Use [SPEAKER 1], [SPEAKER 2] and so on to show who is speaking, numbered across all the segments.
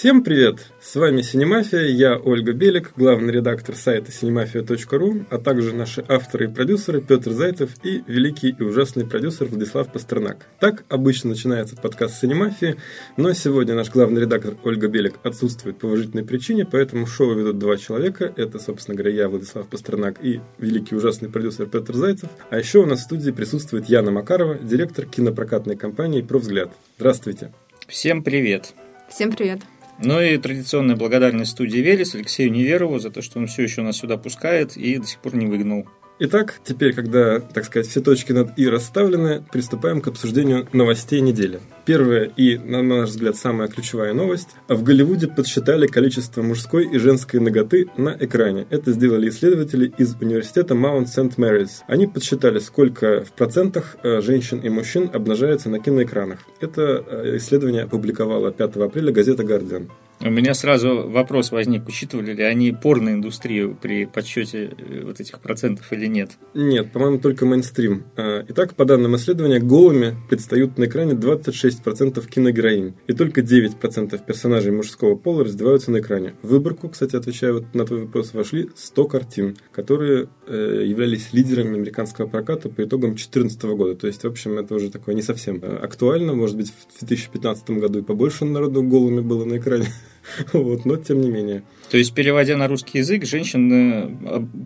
[SPEAKER 1] Всем привет! С вами Синемафия, я Ольга Белик, главный редактор сайта cinemafia.ru, а также наши авторы и продюсеры Петр Зайцев и великий и ужасный продюсер Владислав Пастернак. Так обычно начинается подкаст Синемафии, но сегодня наш главный редактор Ольга Белик отсутствует по уважительной причине, поэтому шоу ведут два человека. Это, собственно говоря, я, Владислав Пастернак и великий и ужасный продюсер Петр Зайцев. А еще у нас в студии присутствует Яна Макарова, директор кинопрокатной компании «Провзгляд». Здравствуйте!
[SPEAKER 2] Всем привет!
[SPEAKER 3] Всем привет!
[SPEAKER 2] Ну и традиционная благодарность студии Велес Алексею Неверову за то, что он все еще нас сюда пускает и до сих пор не выгнал.
[SPEAKER 1] Итак, теперь, когда, так сказать, все точки над «и» расставлены, приступаем к обсуждению новостей недели. Первая и, на наш взгляд, самая ключевая новость. В Голливуде подсчитали количество мужской и женской ноготы на экране. Это сделали исследователи из университета Маунт Сент-Мэрис. Они подсчитали, сколько в процентах э, женщин и мужчин обнажается на киноэкранах. Это э, исследование опубликовала 5 апреля газета «Гардиан».
[SPEAKER 2] У меня сразу вопрос возник, учитывали ли они порноиндустрию при подсчете э, вот этих процентов или нет?
[SPEAKER 1] Нет, по-моему, только мейнстрим. А, итак, по данным исследования, голыми предстают на экране 26% киногероинь, и только 9% персонажей мужского пола раздеваются на экране. В выборку, кстати, отвечая вот на твой вопрос, вошли 100 картин, которые э, являлись лидерами американского проката по итогам 2014 года. То есть, в общем, это уже такое не совсем э, актуально. Может быть, в 2015 году и побольше народу голыми было на экране. Вот, но тем не менее.
[SPEAKER 2] То есть, переводя на русский язык, женщины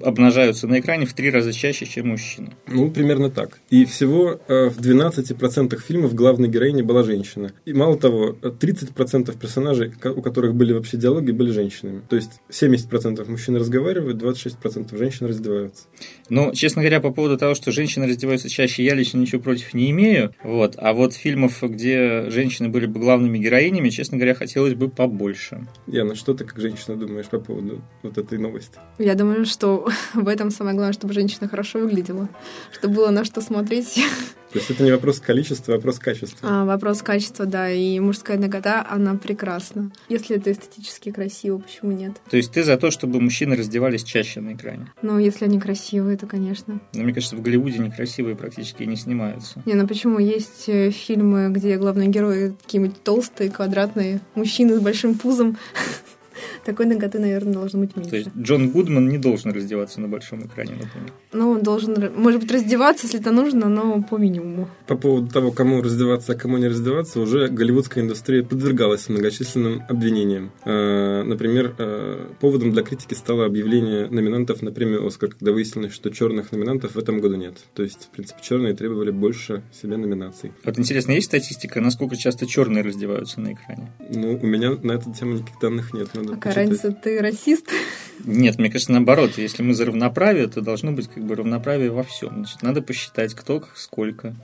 [SPEAKER 2] обнажаются на экране в три раза чаще, чем мужчины.
[SPEAKER 1] Ну, примерно так. И всего э, в 12% фильмов главной героиней была женщина. И мало того, 30% персонажей, у которых были вообще диалоги, были женщинами. То есть 70% мужчин разговаривают, 26% женщин раздеваются.
[SPEAKER 2] Ну, честно говоря, по поводу того, что женщины раздеваются чаще, я лично ничего против не имею. Вот. А вот фильмов, где женщины были бы главными героинями, честно говоря, хотелось бы побольше.
[SPEAKER 1] Яна, что ты как женщина думаешь? думаешь по поводу вот этой новости?
[SPEAKER 3] Я думаю, что в этом самое главное, чтобы женщина хорошо выглядела, чтобы было на что смотреть.
[SPEAKER 1] То есть это не вопрос количества, а вопрос качества.
[SPEAKER 3] А, вопрос качества, да. И мужская нагота, она прекрасна. Если это эстетически красиво, почему нет?
[SPEAKER 2] То есть ты за то, чтобы мужчины раздевались чаще на экране?
[SPEAKER 3] Ну, если они красивые, то, конечно.
[SPEAKER 2] Но мне кажется, в Голливуде некрасивые практически не снимаются.
[SPEAKER 3] Не, ну почему? Есть э, фильмы, где главные герои какие-нибудь толстые, квадратные, мужчины с большим пузом. Такой ноготы, наверное, должно быть меньше.
[SPEAKER 2] То есть Джон Гудман не должен раздеваться на большом экране, например?
[SPEAKER 3] Ну, он должен, может быть, раздеваться, если это нужно, но по минимуму.
[SPEAKER 1] По поводу того, кому раздеваться, а кому не раздеваться, уже голливудская индустрия подвергалась многочисленным обвинениям. А, например, а, поводом для критики стало объявление номинантов на премию «Оскар», когда выяснилось, что черных номинантов в этом году нет. То есть, в принципе, черные требовали больше себе номинаций.
[SPEAKER 2] Вот интересно, есть статистика, насколько часто черные раздеваются на экране?
[SPEAKER 1] Ну, у меня на эту тему никаких данных нет. Надо
[SPEAKER 3] Какая разница, ты расист?
[SPEAKER 2] Нет, мне кажется, наоборот. Если мы за равноправие, то должно быть как бы равноправие во всем. Значит, надо посчитать, кто, сколько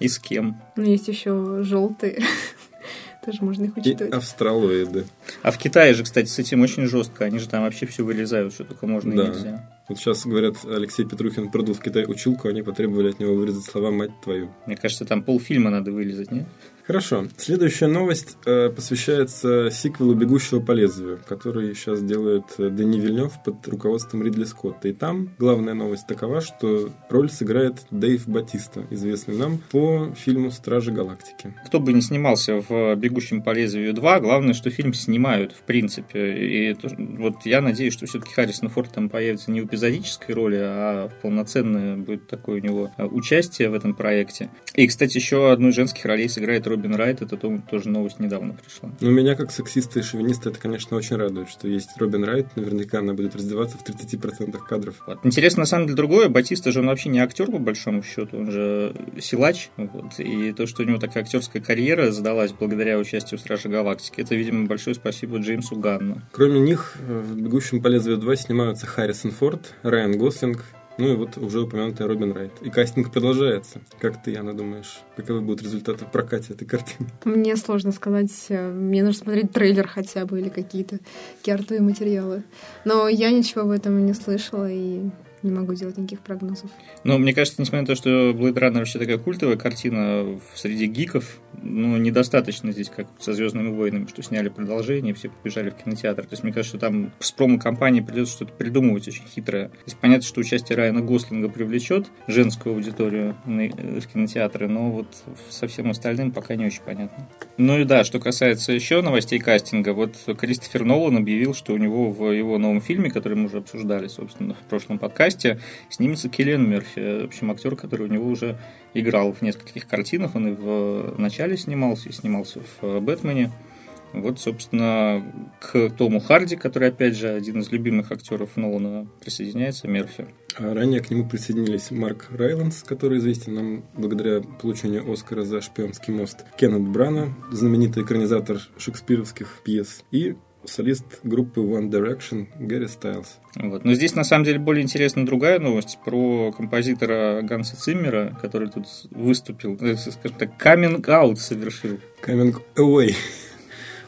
[SPEAKER 2] и с кем.
[SPEAKER 3] Ну, есть еще желтые. Тоже можно их учитывать.
[SPEAKER 1] И австралоиды.
[SPEAKER 2] А в Китае же, кстати, с этим очень жестко. Они же там вообще все вырезают, что только можно да. и нельзя.
[SPEAKER 1] Вот сейчас говорят, Алексей Петрухин продул в Китай училку, они потребовали от него вырезать слова «мать твою».
[SPEAKER 2] Мне кажется, там полфильма надо вырезать, нет?
[SPEAKER 1] Хорошо. Следующая новость э, посвящается сиквелу «Бегущего по лезвию», который сейчас делает э, Дани Вильнев под руководством Ридли Скотта. И там главная новость такова, что роль сыграет Дэйв Батиста, известный нам по фильму «Стражи Галактики».
[SPEAKER 2] Кто бы не снимался в «Бегущем по лезвию 2», главное, что фильм снимают, в принципе. И вот я надеюсь, что все-таки Харрисон Форд там появится не в эпизодической роли, а полноценное будет такое у него э, участие в этом проекте. И, кстати, еще одну из женских ролей сыграет роль Робин Райт, это тоже новость недавно пришла.
[SPEAKER 1] Ну, меня как сексиста и шовиниста это, конечно, очень радует, что есть Робин Райт, наверняка она будет раздеваться в 30% кадров.
[SPEAKER 2] Вот. Интересно, на самом деле, другое, Батиста же он вообще не актер, по большому счету, он же силач, вот, и то, что у него такая актерская карьера задалась благодаря участию в Страже Галактики, это, видимо, большое спасибо Джеймсу Ганну.
[SPEAKER 1] Кроме них, в «Бегущем по лезвию 2» снимаются Харрисон Форд, Райан Гослинг, ну и вот уже упомянутый Робин Райт. И кастинг продолжается. Как ты, Яна, думаешь, каковы будут результаты в прокате этой картины?
[SPEAKER 3] Мне сложно сказать. Мне нужно смотреть трейлер хотя бы или какие-то картовые материалы. Но я ничего об этом не слышала и не могу делать никаких прогнозов.
[SPEAKER 2] Но мне кажется, несмотря на то, что Blade Runner вообще такая культовая картина среди гиков, ну, недостаточно здесь, как со «Звездными войнами», что сняли продолжение, все побежали в кинотеатр. То есть, мне кажется, что там с промо-компанией придется что-то придумывать очень хитрое. То есть, понятно, что участие Райана Гослинга привлечет женскую аудиторию в кинотеатры, но вот со всем остальным пока не очень понятно. Ну и да, что касается еще новостей кастинга, вот Кристофер Нолан объявил, что у него в его новом фильме, который мы уже обсуждали, собственно, в прошлом подкасте, снимется Киллиан Мерфи, в общем, актер, который у него уже играл в нескольких картинах, он и в начале снимался, и снимался в «Бэтмене». Вот, собственно, к Тому Харди, который, опять же, один из любимых актеров Нолана, присоединяется Мерфи.
[SPEAKER 1] А ранее к нему присоединились Марк Райлэнс, который известен нам благодаря получению Оскара за «Шпионский мост», Кеннет Брана, знаменитый экранизатор шекспировских пьес, и солист группы One Direction Гарри Стайлз.
[SPEAKER 2] Вот. Но здесь на самом деле более интересна другая новость про композитора Ганса Циммера, который тут выступил, э, скажем так, каминг-аут совершил.
[SPEAKER 1] Coming away.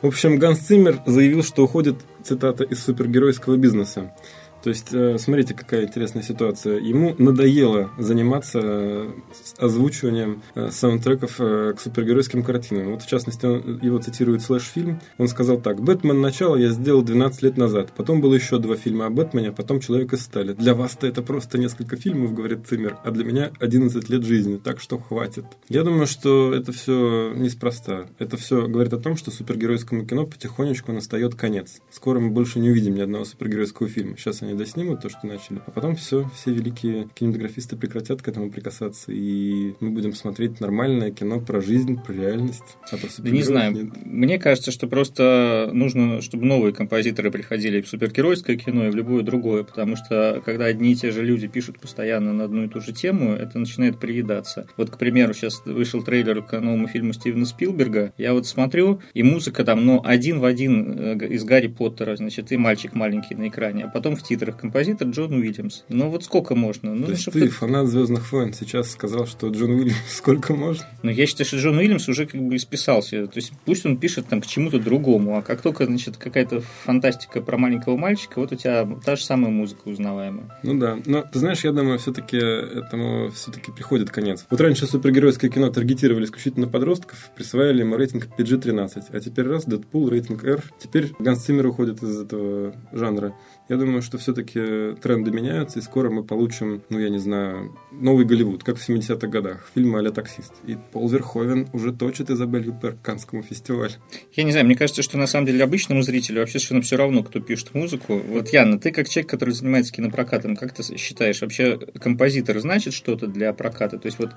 [SPEAKER 1] В общем, Ганс Циммер заявил, что уходит, цитата, из супергеройского бизнеса. То есть, э, смотрите, какая интересная ситуация. Ему надоело заниматься э, озвучиванием э, саундтреков к супергеройским картинам. Вот, в частности, его цитирует слэш-фильм. Он сказал так. «Бэтмен. Начало я сделал 12 лет назад. Потом было еще два фильма о Бэтмене, а потом Человек из стали. Для вас-то это просто несколько фильмов, говорит Циммер, а для меня 11 лет жизни, так что хватит». Я думаю, что это все неспроста. Это все говорит о том, что супергеройскому кино потихонечку настает конец. Скоро мы больше не увидим ни одного супергеройского фильма. Сейчас они они доснимут то, что начали, а потом все, все великие кинематографисты прекратят к этому прикасаться, и мы будем смотреть нормальное кино про жизнь, про реальность.
[SPEAKER 2] А про да не знаю, нет. мне кажется, что просто нужно, чтобы новые композиторы приходили в супергеройское кино и в любое другое, потому что когда одни и те же люди пишут постоянно на одну и ту же тему, это начинает приедаться. Вот, к примеру, сейчас вышел трейлер к новому фильму Стивена Спилберга, я вот смотрю, и музыка там, ну, один в один э, из Гарри Поттера, значит, и мальчик маленький на экране, а потом в титрах титрах композитор Джон Уильямс. Ну вот сколько можно? Ну,
[SPEAKER 1] То есть ты, фанат Звездных войн, сейчас сказал, что Джон Уильямс сколько можно?
[SPEAKER 2] Ну я считаю, что Джон Уильямс уже как бы исписался. То есть пусть он пишет там к чему-то другому, а как только, значит, какая-то фантастика про маленького мальчика, вот у тебя та же самая музыка узнаваемая.
[SPEAKER 1] Ну да, но ты знаешь, я думаю, все-таки этому все-таки приходит конец. Вот раньше супергеройское кино таргетировали исключительно подростков, присваивали ему рейтинг PG-13, а теперь раз, Дэдпул, рейтинг R. Теперь Ганс Циммер уходит из этого жанра. Я думаю, что все-таки тренды меняются, и скоро мы получим, ну, я не знаю, новый Голливуд, как в 70-х годах, фильмы а «Таксист». И Пол Верховен уже точит Изабель Юпер к Канскому фестивалю.
[SPEAKER 2] Я не знаю, мне кажется, что на самом деле обычному зрителю вообще совершенно все равно, кто пишет музыку. Вот, Яна, ты как человек, который занимается кинопрокатом, как ты считаешь, вообще композитор значит что-то для проката? То есть вот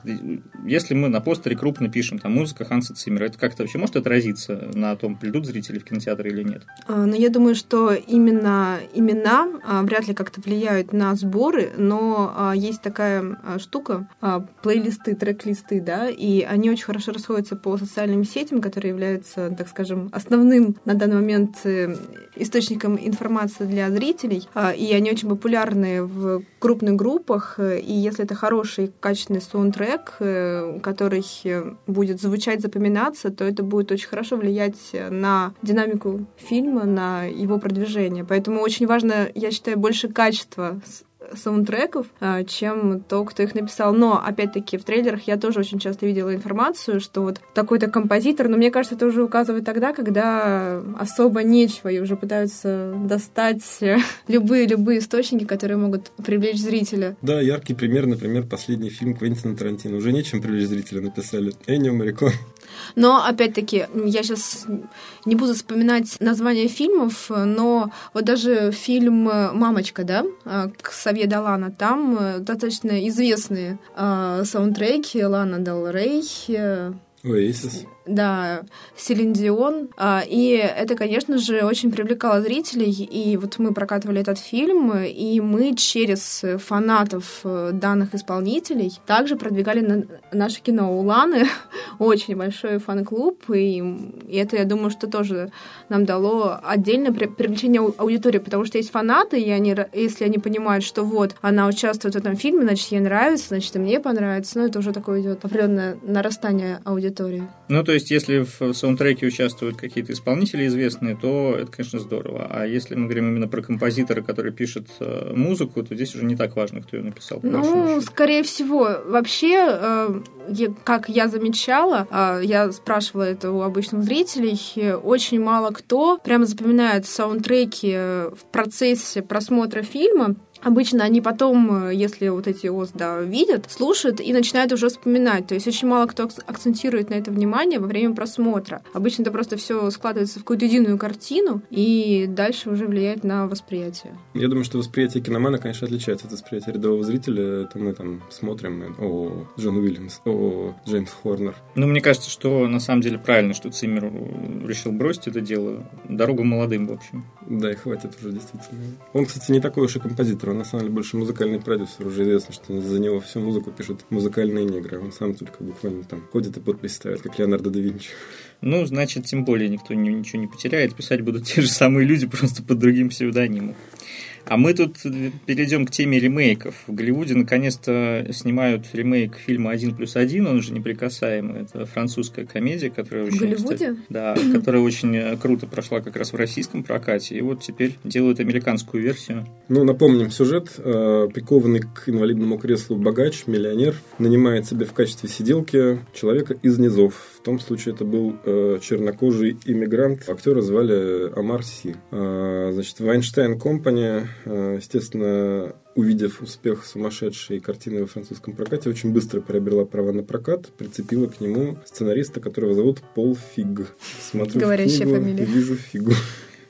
[SPEAKER 2] если мы на постере крупно пишем там музыка Ханса Циммера, это как-то вообще может отразиться на том, придут зрители в кинотеатр или нет?
[SPEAKER 3] А, ну, я думаю, что именно, именно имена а, вряд ли как-то влияют на сборы, но а, есть такая а, штука, плейлисты, трек-листы, да, и они очень хорошо расходятся по социальным сетям, которые являются, так скажем, основным на данный момент э, источником информации для зрителей, и они очень популярны в крупных группах, и если это хороший, качественный саундтрек, э, который будет звучать, запоминаться, то это будет очень хорошо влиять на динамику фильма, на его продвижение. Поэтому очень важно важно, я считаю, больше качества саундтреков, а, чем то, кто их написал. Но, опять-таки, в трейлерах я тоже очень часто видела информацию, что вот такой-то композитор, но мне кажется, это уже указывает тогда, когда особо нечего, и уже пытаются достать любые-любые источники, которые могут привлечь зрителя.
[SPEAKER 1] Да, яркий пример, например, последний фильм Квентина Тарантино. Уже нечем привлечь зрителя написали. Эннио Марикон.
[SPEAKER 3] Но, опять-таки, я сейчас не буду вспоминать название фильмов, но вот даже фильм «Мамочка», да, Ксавье Далана, там э, достаточно известные э, саундтреки Лана Дел Рей,
[SPEAKER 1] Oasis.
[SPEAKER 3] Да, Селин Дион. А, и это, конечно же, очень привлекало зрителей. И вот мы прокатывали этот фильм, и мы через фанатов э, данных исполнителей также продвигали на наше кино. У Ланы очень большой фан-клуб, и это, я думаю, что тоже нам дало отдельное привлечение аудитории, потому что есть фанаты, и они, если они понимают, что вот она участвует в этом фильме, значит, ей нравится, значит, и мне понравится. Ну, это уже такое идет определенное нарастание аудитории аудитории.
[SPEAKER 2] Ну, то есть, если в саундтреке участвуют какие-то исполнители известные, то это, конечно, здорово. А если мы говорим именно про композитора, который пишет э, музыку, то здесь уже не так важно, кто ее написал.
[SPEAKER 3] Ну, скорее всего. Вообще, э, как я замечала, э, я спрашивала это у обычных зрителей, очень мало кто прямо запоминает саундтреки в процессе просмотра фильма, Обычно они потом, э, если вот эти ОС, да, видят, слушают и начинают уже вспоминать. То есть очень мало кто акцентирует на это внимание во время просмотра. Обычно это просто все складывается в какую-то единую картину и дальше уже влияет на восприятие.
[SPEAKER 1] Я думаю, что восприятие киномана, конечно, отличается от восприятия рядового зрителя. Это мы там смотрим, о, Джон Уильямс, о, Джеймс Хорнер.
[SPEAKER 2] Ну, мне кажется, что на самом деле правильно, что Циммер решил бросить это дело. Дорогу молодым, в общем.
[SPEAKER 1] Да, и хватит уже, действительно. Он, кстати, не такой уж и композитор он на самом деле больше музыкальный продюсер. Уже известно, что за него всю музыку пишут музыкальные негры. Он сам только буквально там ходит и подпись ставит, как Леонардо да Винчи.
[SPEAKER 2] Ну, значит, тем более никто ничего не потеряет. Писать будут те же самые люди, просто под другим псевдонимом. А мы тут перейдем к теме ремейков. В Голливуде наконец-то снимают ремейк фильма «Один плюс один», он уже неприкасаемый. Это французская комедия, которая очень... В
[SPEAKER 3] Голливуде? Кстати,
[SPEAKER 2] да, которая очень круто прошла как раз в российском прокате. И вот теперь делают американскую версию.
[SPEAKER 1] Ну, напомним сюжет. Э, прикованный к инвалидному креслу богач, миллионер, нанимает себе в качестве сиделки человека из низов. В том случае это был э, чернокожий иммигрант. Актера звали Амар Си. Э, значит, Вайнштейн Компани Э, естественно, увидев успех сумасшедшей картины во французском прокате, очень быстро приобрела права на прокат, прицепила к нему сценариста, которого зовут Пол Фиг.
[SPEAKER 3] Смотрю Говорящая книгу, фамилия.
[SPEAKER 1] вижу фигу.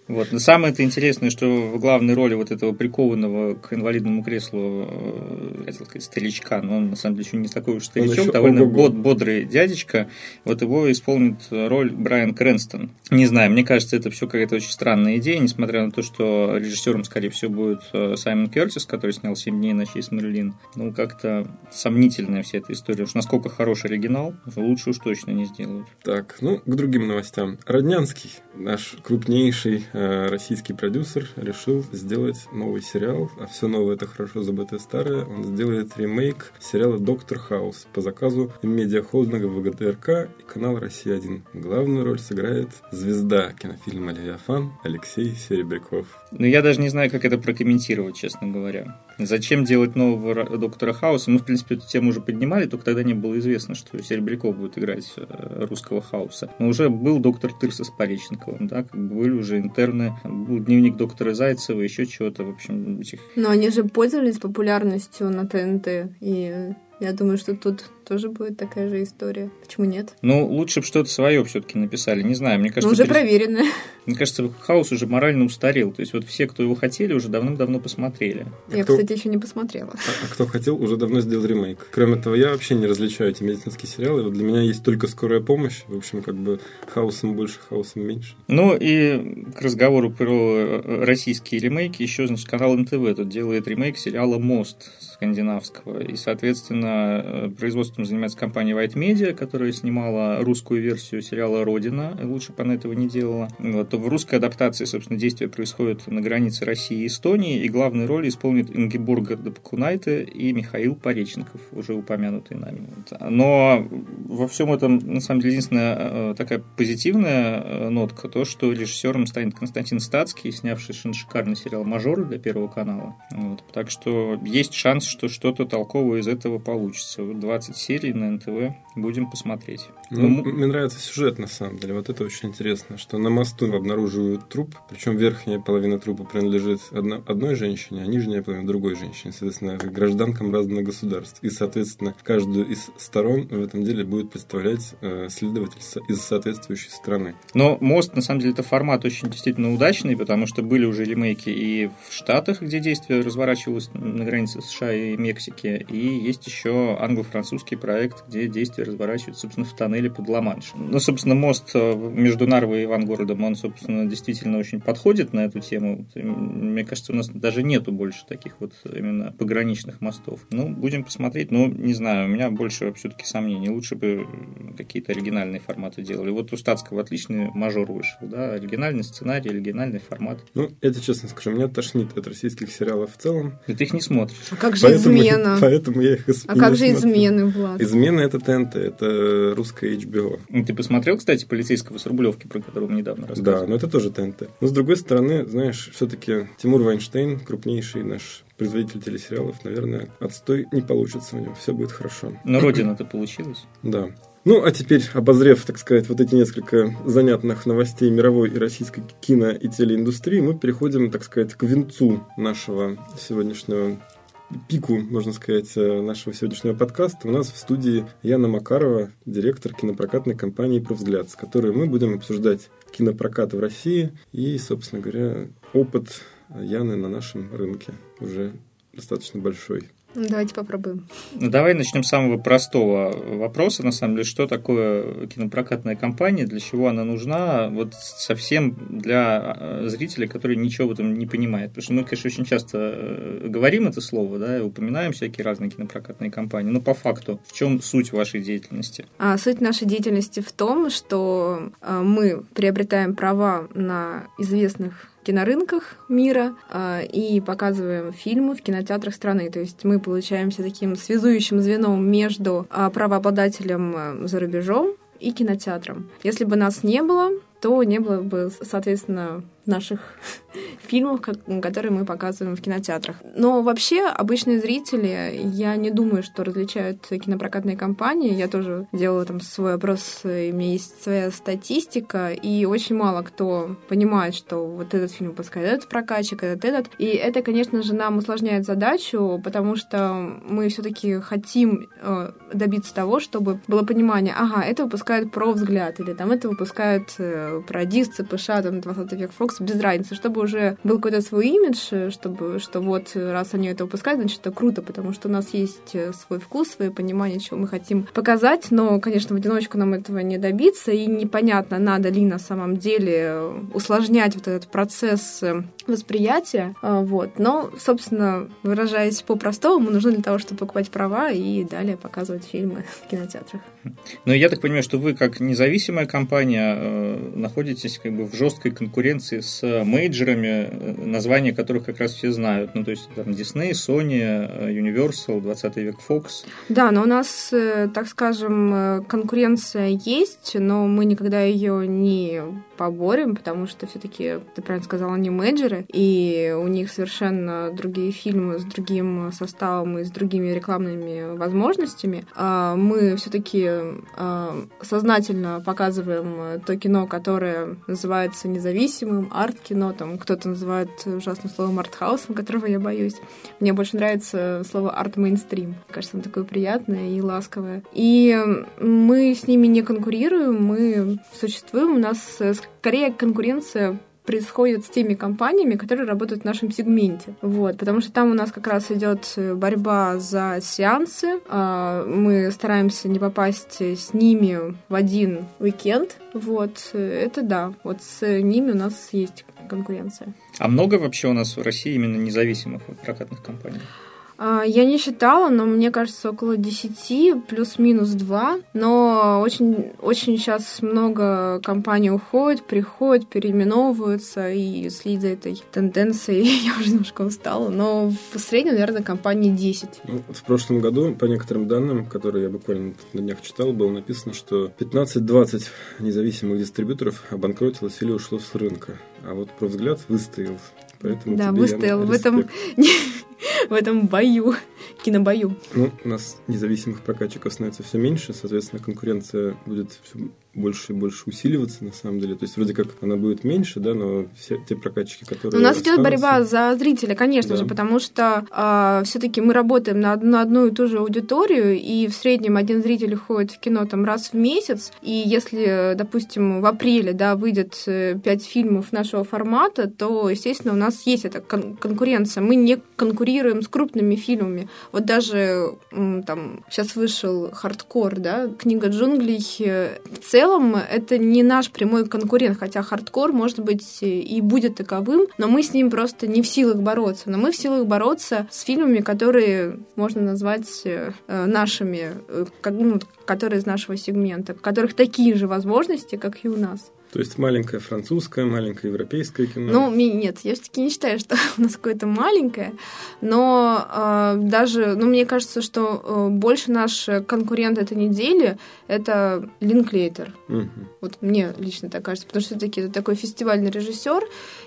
[SPEAKER 2] Вот. Но самое это интересное, что в главной роли вот этого прикованного к инвалидному креслу, э, хотел сказать, старичка, но он на самом деле еще не такой уж старичок, довольно бод, бодрый дядечка, вот его исполнит роль Брайан Крэнстон. Не знаю, мне кажется, это все какая-то очень странная идея, несмотря на то, что режиссером, скорее всего, будет э, Саймон Кертис, который снял «Семь дней ночей с Мерлин». Ну, как-то сомнительная вся эта история. Уж насколько хороший оригинал, лучше уж точно не сделают.
[SPEAKER 1] Так, ну, к другим новостям. Роднянский, наш крупнейший российский продюсер решил сделать новый сериал, а все новое это хорошо забытое старое. Он сделает ремейк сериала «Доктор Хаус» по заказу медиахолдинга ВГТРК и канала «Россия-1». Главную роль сыграет звезда кинофильма «Левиафан» Алексей Серебряков.
[SPEAKER 2] Ну, я даже не знаю, как это прокомментировать, честно говоря. Зачем делать нового доктора Хауса? Мы, в принципе, эту тему уже поднимали, только тогда не было известно, что Серебряков будет играть э, русского Хауса. Но уже был доктор Тырса с Поречниковым, да, как бы были уже интерны, был дневник доктора Зайцева, еще чего-то, в общем, этих...
[SPEAKER 3] Но они же пользовались популярностью на ТНТ, и я думаю, что тут тоже будет такая же история. Почему нет?
[SPEAKER 2] Ну, лучше бы что-то свое все-таки написали. Не знаю, мне кажется...
[SPEAKER 3] Ну, уже перес... проверенное.
[SPEAKER 2] Мне кажется, хаос уже морально устарел. То есть вот все, кто его хотели, уже давным-давно посмотрели.
[SPEAKER 3] Я,
[SPEAKER 2] кто...
[SPEAKER 3] кстати, еще не посмотрела.
[SPEAKER 1] А, а кто хотел, уже давно сделал ремейк. Кроме того, я вообще не различаю эти медицинские сериалы. Вот для меня есть только скорая помощь. В общем, как бы хаосом больше, хаосом меньше.
[SPEAKER 2] Ну и к разговору про э, российские ремейки, еще, значит, канал НТВ тут делает ремейк сериала «Мост» скандинавского. И, соответственно, э, производством занимается компания White Media, которая снимала русскую версию сериала «Родина». Лучше бы она этого не делала. Вот то в русской адаптации, собственно, действие происходит на границе России и Эстонии, и главную роль исполнит Ингеборга Дапкунайте и Михаил Поречников, уже упомянутый нами. Но во всем этом, на самом деле, единственная э, такая позитивная э, нотка, то, что режиссером станет Константин Стацкий, снявший шикарный сериал «Мажор» для Первого канала. Вот. Так что есть шанс, что что-то толковое из этого получится. 20 серий на НТВ будем посмотреть.
[SPEAKER 1] Ну, ну, мне нравится сюжет, на самом деле. Вот это очень интересно, что на мосту обнаруживают труп, причем верхняя половина трупа принадлежит одно, одной женщине, а нижняя половина другой женщине, соответственно, гражданкам разных государств. И, соответственно, каждую из сторон в этом деле будет представлять э, следователь из соответствующей страны.
[SPEAKER 2] Но мост, на самом деле, это формат очень действительно удачный, потому что были уже ремейки и в Штатах, где действие разворачивалось на границе США и Мексики, и есть еще англо-французский проект, где действие разворачивается, собственно, в тоннеле под Ла-Маншем. Ну, собственно, мост э, между Нарвой и Ивангородом, он, собственно, действительно очень подходит на эту тему. Мне кажется, у нас даже нету больше таких вот именно пограничных мостов. Ну, будем посмотреть. Ну, не знаю, у меня больше все-таки сомнений. Лучше бы какие-то оригинальные форматы делали. Вот у Статского отличный мажор вышел, да, оригинальный сценарий, оригинальный формат.
[SPEAKER 1] Ну, это честно скажу, меня тошнит от российских сериалов в целом.
[SPEAKER 2] И ты их не смотришь.
[SPEAKER 3] А как же поэтому, измена?
[SPEAKER 1] Поэтому я их
[SPEAKER 3] А как же смотрю. измены, Влад?
[SPEAKER 1] Измены это ТНТ. ТНТ, это русская HBO.
[SPEAKER 2] Ну, ты посмотрел, кстати, полицейского с Рублевки, про которого мы недавно рассказывали?
[SPEAKER 1] Да, но это тоже ТНТ. Но с другой стороны, знаешь, все-таки Тимур Вайнштейн, крупнейший наш производитель телесериалов, наверное, отстой не получится у него. Все будет хорошо.
[SPEAKER 2] Но Родина-то получилась.
[SPEAKER 1] Да. Ну, а теперь, обозрев, так сказать, вот эти несколько занятных новостей мировой и российской кино- и телеиндустрии, мы переходим, так сказать, к венцу нашего сегодняшнего пику, можно сказать, э, нашего сегодняшнего подкаста. У нас в студии Яна Макарова, директор кинопрокатной компании «Провзгляд», с которой мы будем обсуждать кинопрокат в России и, собственно говоря, опыт Яны на нашем рынке уже достаточно большой.
[SPEAKER 3] Ну, Давайте попробуем.
[SPEAKER 2] Ну, давай начнем с самого простого вопроса, на самом деле, что такое кинопрокатная компания, для чего она нужна, вот совсем для э, зрителя, который ничего в этом не понимает. Потому что мы, конечно, очень часто э, говорим это слово, да, и упоминаем всякие разные кинопрокатные компании, но по факту, в чем суть вашей деятельности?
[SPEAKER 3] А суть нашей деятельности в том, что а, мы приобретаем права на известных кинорынках мира э, и показываем фильмы в кинотеатрах страны. То есть мы получаемся таким связующим звеном между э, правообладателем э, за рубежом и кинотеатром. Если бы нас не было, то не было бы, соответственно, наших фильмов, которые мы показываем в кинотеатрах. Но вообще обычные зрители, я не думаю, что различают кинопрокатные компании. Я тоже делала там свой опрос, у меня есть своя статистика, и очень мало кто понимает, что вот этот фильм выпускает этот прокатчик, этот этот. И это, конечно же, нам усложняет задачу, потому что мы все-таки хотим э, добиться того, чтобы было понимание, ага, это выпускают про взгляд, или там это выпускают э, про ДИС, ЦПШ, там 20 век Фокс, без разницы, чтобы уже был какой-то свой имидж, чтобы, что вот раз они это выпускают, значит, это круто, потому что у нас есть свой вкус, свое понимание, чего мы хотим показать, но, конечно, в одиночку нам этого не добиться, и непонятно, надо ли на самом деле усложнять вот этот процесс восприятия, вот. Но, собственно, выражаясь по-простому, нужно для того, чтобы покупать права и далее показывать фильмы в кинотеатрах.
[SPEAKER 2] Ну, я так понимаю, что вы, как независимая компания, э, находитесь как бы в жесткой конкуренции с мейджерами, э, названия которых как раз все знают. Ну, то есть там Disney, Sony, э, Universal, 20 век Fox.
[SPEAKER 3] Да, но у нас, так скажем, конкуренция есть, но мы никогда ее не поборем, потому что все-таки, ты правильно сказала, они менеджеры, и у них совершенно другие фильмы с другим составом и с другими рекламными возможностями. А мы все-таки а, сознательно показываем то кино, которое называется независимым, арт-кино, там кто-то называет ужасным словом артхаусом, которого я боюсь. Мне больше нравится слово арт-мейнстрим. Кажется, оно такое приятное и ласковое. И мы с ними не конкурируем, мы существуем, у нас скорее конкуренция происходит с теми компаниями, которые работают в нашем сегменте. Вот, потому что там у нас как раз идет борьба за сеансы. А, мы стараемся не попасть с ними в один уикенд. Вот, это да. Вот с ними у нас есть конкуренция.
[SPEAKER 2] А много вообще у нас в России именно независимых прокатных компаний?
[SPEAKER 3] А, я не считала, но мне кажется, около 10, плюс-минус 2. Но очень, очень сейчас много компаний уходит, приходят, переименовываются и следить за этой тенденцией я уже немножко устала. Но в среднем, наверное, компании 10.
[SPEAKER 1] Ну, в прошлом году, по некоторым данным, которые я буквально на днях читал, было написано, что 15-20 независимых дистрибьюторов обанкротилось или ушло с рынка. А вот про взгляд выстоял. Поэтому
[SPEAKER 3] да, выстоял в этом в этом бою, кинобою.
[SPEAKER 1] Ну, у нас независимых прокатчиков становится все меньше, соответственно, конкуренция будет все больше и больше усиливаться, на самом деле. То есть, вроде как она будет меньше, да, но все те прокатчики, которые...
[SPEAKER 3] У нас идет борьба за зрителя, конечно да. же, потому что э, а, все-таки мы работаем на, на одну и ту же аудиторию, и в среднем один зритель ходит в кино там раз в месяц, и если, допустим, в апреле, да, выйдет э, пять фильмов нашего формата, то, естественно, у нас есть эта кон- конкуренция. Мы не конкурируем с крупными фильмами. Вот даже там сейчас вышел хардкор, да, книга джунглей. Э, в целом целом это не наш прямой конкурент, хотя хардкор, может быть, и будет таковым, но мы с ним просто не в силах бороться. Но мы в силах бороться с фильмами, которые можно назвать э, нашими, э, ну, которые из нашего сегмента, у которых такие же возможности, как и у нас.
[SPEAKER 1] То есть маленькое французское, маленькое европейское кино?
[SPEAKER 3] Ну, нет, я все-таки не считаю, что у нас какое-то маленькое, но э, даже, ну, мне кажется, что э, больше наш конкурент этой недели — это Линклейтер. Угу. Вот мне лично так кажется, потому что все-таки это такой фестивальный режиссер,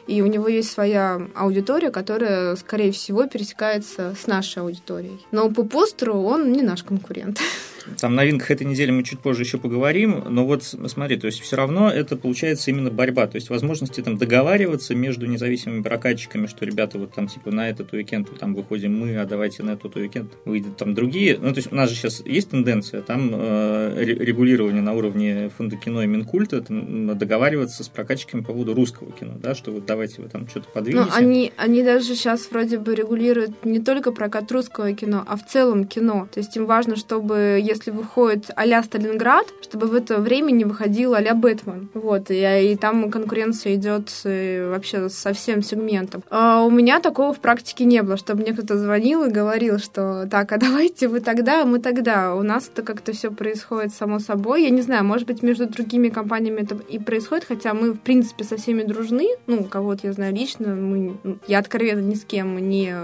[SPEAKER 3] и у него есть своя аудитория, которая, скорее всего, пересекается с нашей аудиторией. Но по постеру он не наш конкурент.
[SPEAKER 2] Там новинках этой недели мы чуть позже еще поговорим, но вот смотри, то есть все равно это получается именно борьба, то есть возможности там договариваться между независимыми прокатчиками, что ребята вот там типа на этот уикенд там выходим мы, а давайте на этот уикенд выйдут там другие. Ну то есть у нас же сейчас есть тенденция там э, регулирование на уровне фонда кино и Минкульта там, договариваться с прокатчиками по поводу русского кино, да, что вот давайте вы там что-то подвинете.
[SPEAKER 3] Ну они, они даже сейчас вроде бы регулируют не только прокат русского кино, а в целом кино. То есть им важно, чтобы если выходит а-ля Сталинград, чтобы в это время не выходил а-ля Бэтмен. Вот, и, и там конкуренция идет э, вообще со всем сегментом. А у меня такого в практике не было, чтобы мне кто-то звонил и говорил, что так, а давайте вы тогда, а мы тогда. У нас это как-то все происходит само собой. Я не знаю, может быть, между другими компаниями это и происходит, хотя мы, в принципе, со всеми дружны. Ну, кого-то я знаю лично, мы, я откровенно ни с кем не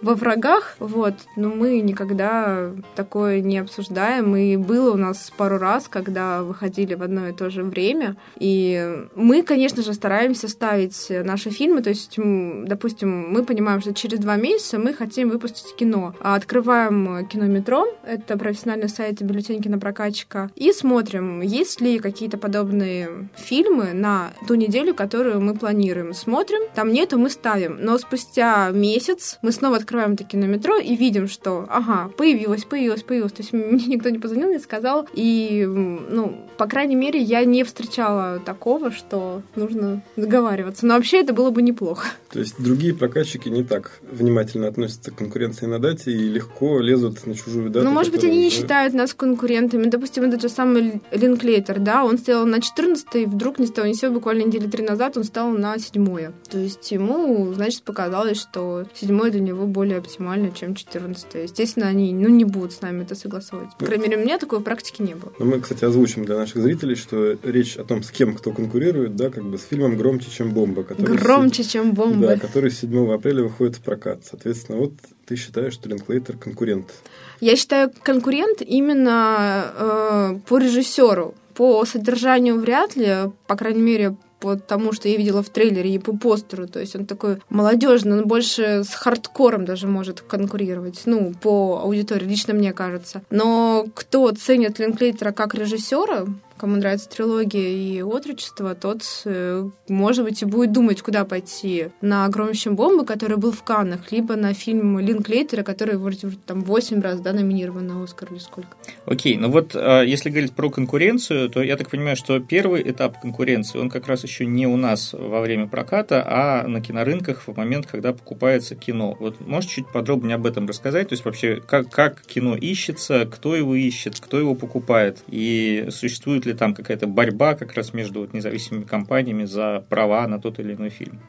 [SPEAKER 3] во врагах, вот, но мы никогда такое не обсуждаем знаем, и было у нас пару раз, когда выходили в одно и то же время. И мы, конечно же, стараемся ставить наши фильмы, то есть, допустим, мы понимаем, что через два месяца мы хотим выпустить кино. А открываем кинометро, это профессиональный сайт бюллетень кинопрокатчика, и смотрим, есть ли какие-то подобные фильмы на ту неделю, которую мы планируем. Смотрим, там нету, мы ставим. Но спустя месяц мы снова открываем это кинометро и видим, что, ага, появилось, появилось, появилось. То есть мне никто не позвонил, не сказал. И, ну, по крайней мере, я не встречала такого, что нужно договариваться. Но вообще это было бы неплохо.
[SPEAKER 1] То есть другие прокатчики не так внимательно относятся к конкуренции на дате и легко лезут на чужую дату.
[SPEAKER 3] Ну, может быть, они не считают нас конкурентами. Допустим, этот же самый Линклейтер, да, он стоял на 14 и вдруг не стал, не сел буквально недели три назад, он стал на 7 То есть ему, значит, показалось, что 7 для него более оптимально, чем 14 Естественно, они, ну, не будут с нами это согласовывать. По крайней мере, у меня такой практики не было.
[SPEAKER 1] Но мы, кстати, озвучим для наших зрителей, что речь о том, с кем кто конкурирует, да, как бы с фильмом «Громче, чем бомба».
[SPEAKER 3] Громче, чем бомба.
[SPEAKER 1] Да, который 7 апреля выходит в прокат. Соответственно, вот ты считаешь, что Линклейтер конкурент?
[SPEAKER 3] Я считаю конкурент именно э, по режиссеру. По содержанию вряд ли, по крайней мере, по тому, что я видела в трейлере и по постеру. То есть он такой молодежный, он больше с хардкором даже может конкурировать. Ну, по аудитории, лично мне кажется. Но кто ценит Линклейтера как режиссера, кому нравится трилогия и отрочество, тот, э, может быть, и будет думать, куда пойти. На «Громящем бомбы», который был в Каннах, либо на фильм Линклейтера, который вроде там 8 раз да, номинирован на Оскар или сколько.
[SPEAKER 2] Окей, ну вот а, если говорить про конкуренцию, то я так понимаю, что первый этап конкуренции, он как раз еще не у нас во время проката, а на кинорынках в момент, когда покупается кино. Вот можешь чуть подробнее об этом рассказать? То есть вообще, как, как кино ищется, кто его ищет, кто его покупает, и существует ли ли там какая-то борьба как раз между вот независимыми компаниями за права на тот или иной фильм?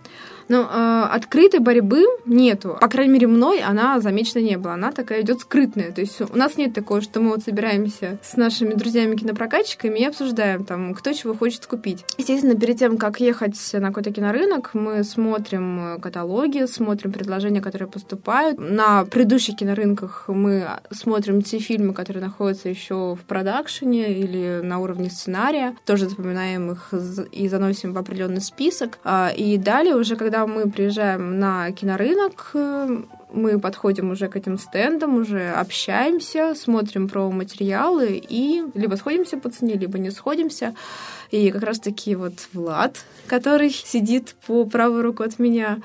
[SPEAKER 3] Ну, э, открытой борьбы нету. По крайней мере, мной она замечена не была. Она такая идет скрытная. То есть у нас нет такого, что мы вот собираемся с нашими друзьями-кинопрокатчиками и обсуждаем, там, кто чего хочет купить. Естественно, перед тем, как ехать на какой-то кинорынок, мы смотрим каталоги, смотрим предложения, которые поступают. На предыдущих кинорынках мы смотрим те фильмы, которые находятся еще в продакшене или на уровне сценария. Тоже запоминаем их и заносим в определенный список. А, и далее уже, когда когда мы приезжаем на кинорынок, э, мы подходим уже к этим стендам, уже общаемся, смотрим про материалы и либо сходимся по цене, либо не сходимся. И как раз-таки вот Влад, который сидит по правую руку от меня,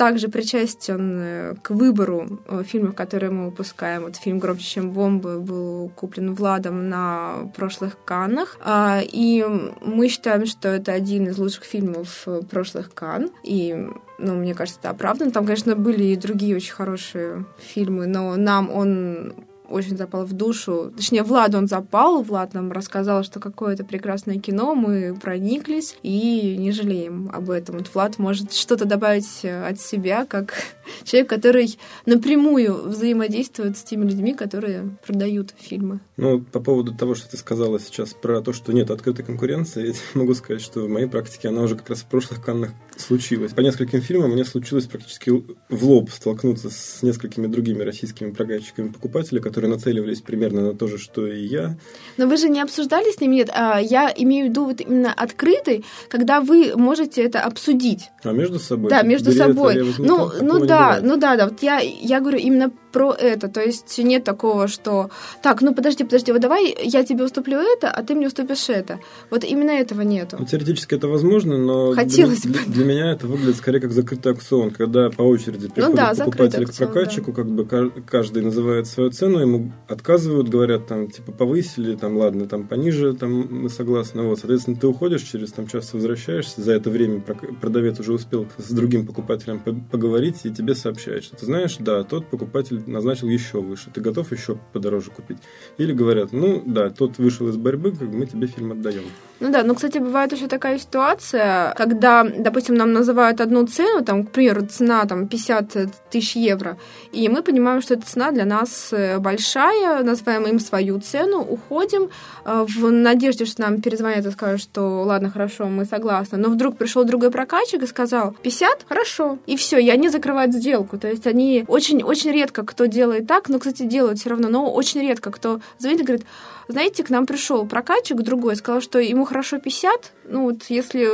[SPEAKER 3] также причастен э, к выбору э, фильмов, которые мы выпускаем. Вот фильм «Громче, чем бомбы» был куплен Владом на прошлых Каннах. А, и мы считаем, что это один из лучших фильмов э, прошлых Кан. И ну, мне кажется, это оправдан. Там, конечно, были и другие очень хорошие фильмы, но нам он очень запал в душу. Точнее, Влад он запал, Влад нам рассказал, что какое-то прекрасное кино, мы прониклись и не жалеем об этом. Вот Влад может что-то добавить от себя, как человек, который напрямую взаимодействует с теми людьми, которые продают фильмы.
[SPEAKER 1] Ну, по поводу того, что ты сказала сейчас про то, что нет открытой конкуренции, я могу сказать, что в моей практике она уже как раз в прошлых Каннах случилась. По нескольким фильмам мне случилось практически в лоб столкнуться с несколькими другими российскими прокатчиками покупателей, которые нацеливались примерно на то же, что и я.
[SPEAKER 3] Но вы же не обсуждали с ними? Нет, а я имею в виду вот именно открытый, когда вы можете это обсудить.
[SPEAKER 1] А между собой?
[SPEAKER 3] Да, между собой. Ну, ну да, ну да, да. Вот я, я говорю именно про это. То есть нет такого, что так, ну подожди, подожди, вот давай я тебе уступлю это, а ты мне уступишь это. Вот именно этого нету.
[SPEAKER 1] Ну, теоретически это возможно, но
[SPEAKER 3] Хотелось
[SPEAKER 1] для, бы. для меня это выглядит скорее как закрытый аукцион, когда по очереди приходит ну, да, покупатель к прокатчику, да. как бы каждый называет свою цену, ему отказывают, говорят там типа повысили, там ладно, там пониже, там мы согласны. Вот, соответственно, ты уходишь через там час возвращаешься, за это время продавец уже успел с другим покупателем поговорить и тебе сообщает, что ты знаешь, да, тот покупатель назначил еще выше, ты готов еще подороже купить? Или говорят, ну да, тот вышел из борьбы, как мы тебе фильм отдаем.
[SPEAKER 3] Ну да, ну, кстати, бывает еще такая ситуация, когда, допустим, нам называют одну цену, там, к примеру, цена там 50 тысяч евро, и мы понимаем, что эта цена для нас э, большая, называем им свою цену, уходим э, в надежде, что нам перезвонят и скажут, что ладно, хорошо, мы согласны. Но вдруг пришел другой прокатчик и сказал 50, хорошо, и все, и они закрывают сделку. То есть они очень-очень редко кто делает так, но, кстати, делают все равно, но очень редко кто звонит и говорит, знаете, к нам пришел прокатчик другой, сказал, что ему хорошо 50, ну вот если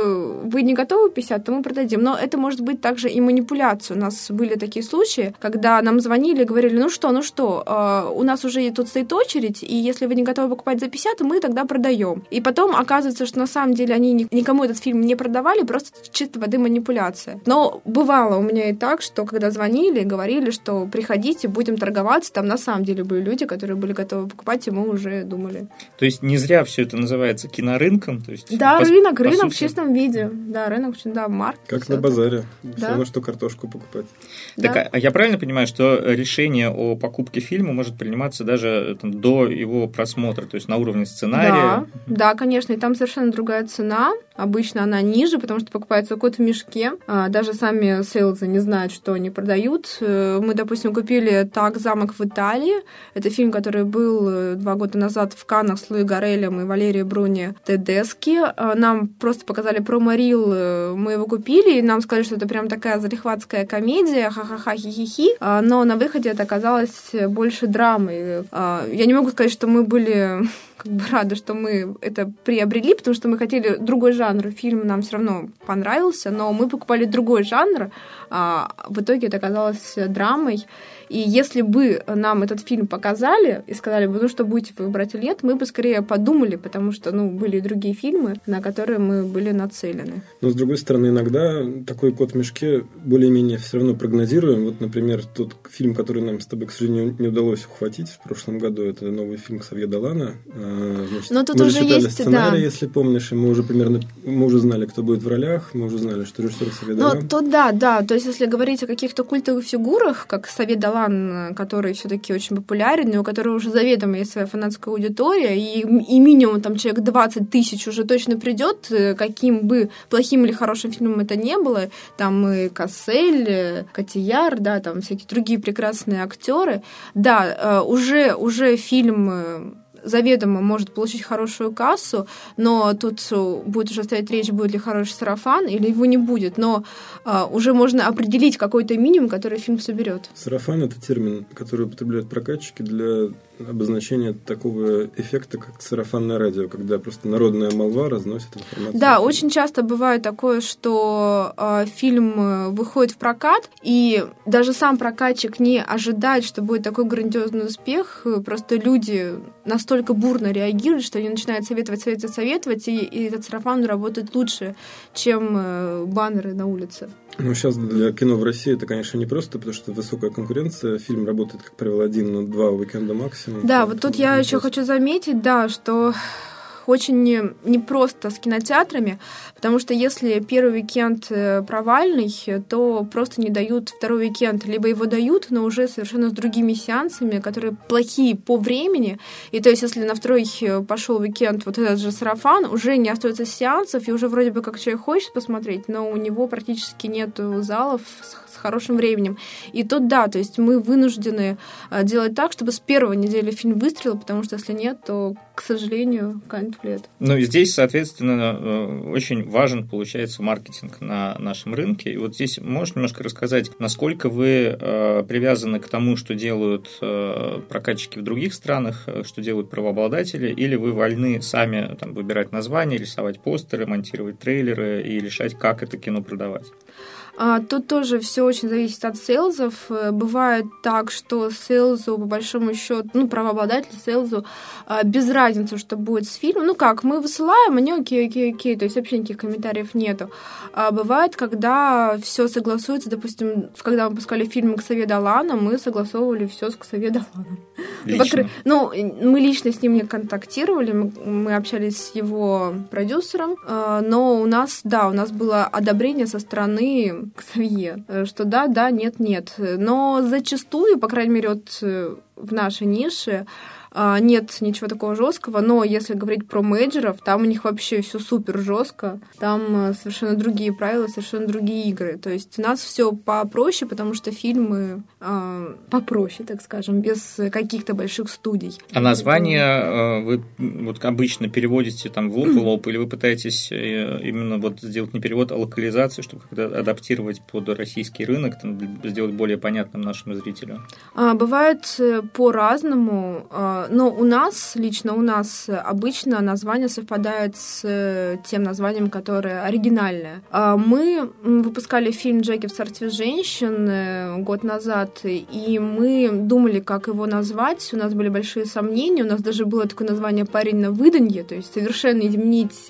[SPEAKER 3] вы не готовы 50, то мы продадим. Но это может быть также и манипуляция. У нас были такие случаи, когда нам звонили и говорили, ну что, ну что, э, у нас уже тут стоит очередь, и если вы не готовы покупать за 50, мы тогда продаем. И потом оказывается, что на самом деле они никому этот фильм не продавали, просто чисто воды манипуляция. Но бывало у меня и так, что когда звонили, говорили, что приходите, будем торговаться, там на самом деле были люди, которые были готовы покупать, и мы уже думали.
[SPEAKER 2] То есть не зря все это называется кинорынком? То есть,
[SPEAKER 3] да, по, рынок, по рынок сути... в чистом виде. Да, рынок, да, марк.
[SPEAKER 1] Как на базаре. Да. Все равно, что картошку покупать.
[SPEAKER 2] Так, да. а я правильно понимаю, что решение о покупке фильма может приниматься даже там, до его просмотра, то есть на уровне сценария?
[SPEAKER 3] Да, да, конечно, и там совершенно другая цена. Обычно она ниже, потому что покупается кот в мешке. А, даже сами сейлзы не знают, что они продают. Э, мы, допустим, купили «Так, замок в Италии». Это фильм, который был э, два года назад в Каннах с Луи Гарелем и Валерией Бруни Тедески. А, нам просто показали промо-рил, э, мы его купили, и нам сказали, что это прям такая залихватская комедия, ха-ха-ха, хи-хи-хи. Но на выходе это оказалось больше драмой. Я не могу сказать, что мы были как бы рада, что мы это приобрели, потому что мы хотели другой жанр. Фильм нам все равно понравился, но мы покупали другой жанр. А в итоге это оказалось драмой. И если бы нам этот фильм показали и сказали бы, ну что, будете вы брать или нет, мы бы скорее подумали, потому что, ну, были другие фильмы, на которые мы были нацелены.
[SPEAKER 1] Но, с другой стороны, иногда такой кот в мешке более-менее все равно прогнозируем. Вот, например, тот фильм, который нам с тобой, к сожалению, не удалось ухватить в прошлом году, это новый фильм Ксавье Далана.
[SPEAKER 3] А, значит, Но тут мы уже есть,
[SPEAKER 1] сценарий, да. если помнишь, и мы уже примерно, мы уже знали, кто будет в ролях, мы уже знали, что режиссер Ксавье Далан.
[SPEAKER 3] Ну, тут да, да, то есть если говорить о каких-то культовых фигурах, как Ксавье Далан, Талан, который все-таки очень популярен, у которого уже заведомо есть своя фанатская аудитория, и, и минимум там человек 20 тысяч уже точно придет, э, каким бы плохим или хорошим фильмом это не было. Там и Кассель, э, Котияр, да, там всякие другие прекрасные актеры. Да, э, уже, уже фильм заведомо может получить хорошую кассу, но тут будет уже стоять речь, будет ли хороший сарафан или его не будет. Но а, уже можно определить какой-то минимум, который фильм соберет.
[SPEAKER 1] Сарафан это термин, который употребляют прокатчики для обозначение такого эффекта, как сарафанное радио, когда просто народная молва разносит информацию.
[SPEAKER 3] Да, очень часто бывает такое, что э, фильм выходит в прокат, и даже сам прокатчик не ожидает, что будет такой грандиозный успех. Просто люди настолько бурно реагируют, что они начинают советовать, советовать, советовать, и, и этот сарафан работает лучше, чем э, баннеры на улице.
[SPEAKER 1] Ну, сейчас для кино в России это, конечно, не просто, потому что высокая конкуренция. Фильм работает, как правило, один, но два уикенда максимум.
[SPEAKER 3] Да, вот тут я еще хочу заметить, да, что очень непросто с кинотеатрами, потому что если первый уикенд э, провальный, то просто не дают второй уикенд. Либо его дают, но уже совершенно с другими сеансами, которые плохие по времени. И то есть, если на второй э, пошел уикенд вот этот же сарафан, уже не остается сеансов, и уже вроде бы как человек хочет посмотреть, но у него практически нет залов с хорошим временем. И тут да, то есть мы вынуждены а, делать так, чтобы с первой недели фильм выстрелил, потому что если нет, то, к сожалению, канет в лет.
[SPEAKER 2] Ну и здесь, соответственно, э, очень важен, получается, маркетинг на нашем рынке. И вот здесь можешь немножко рассказать, насколько вы э, привязаны к тому, что делают э, прокатчики в других странах, что делают правообладатели, или вы вольны сами там, выбирать названия, рисовать постеры, монтировать трейлеры и решать, как это кино продавать?
[SPEAKER 3] А, тут тоже все очень зависит от сейлзов. Э, бывает так, что сейлзу, по большому счету, ну, правообладатель сейлзу, а, без разницы, что будет с фильмом. Ну как, мы высылаем, они окей, окей, окей, то есть вообще никаких комментариев нету. А бывает, когда все согласуется, допустим, когда мы выпускали фильм «Ксавье Далана», мы согласовывали все с Ксавье Даланом.
[SPEAKER 2] Лично?
[SPEAKER 3] Ну, мы лично с ним не контактировали, мы, общались с его продюсером, а, но у нас, да, у нас было одобрение со стороны Ксавье, э, что да, да, нет, нет. Но зачастую, по крайней мере, вот э, в нашей нише, нет ничего такого жесткого, но если говорить про менеджеров, там у них вообще все супер жестко, там э, совершенно другие правила, совершенно другие игры. То есть у нас все попроще, потому что фильмы э, попроще, так скажем, без каких-то больших студий.
[SPEAKER 2] А название э, вы вот обычно переводите там в лоб и лоб, или вы пытаетесь э, именно вот сделать не перевод, а локализацию, чтобы как-то адаптировать под российский рынок, там, сделать более понятным нашему зрителю?
[SPEAKER 3] А, бывает по-разному. А, но у нас, лично у нас, обычно название совпадает с э, тем названием, которое оригинальное. А мы выпускали фильм «Джеки в царстве женщин» э, год назад, и мы думали, как его назвать. У нас были большие сомнения. У нас даже было такое название «Парень на выданье», то есть совершенно изменить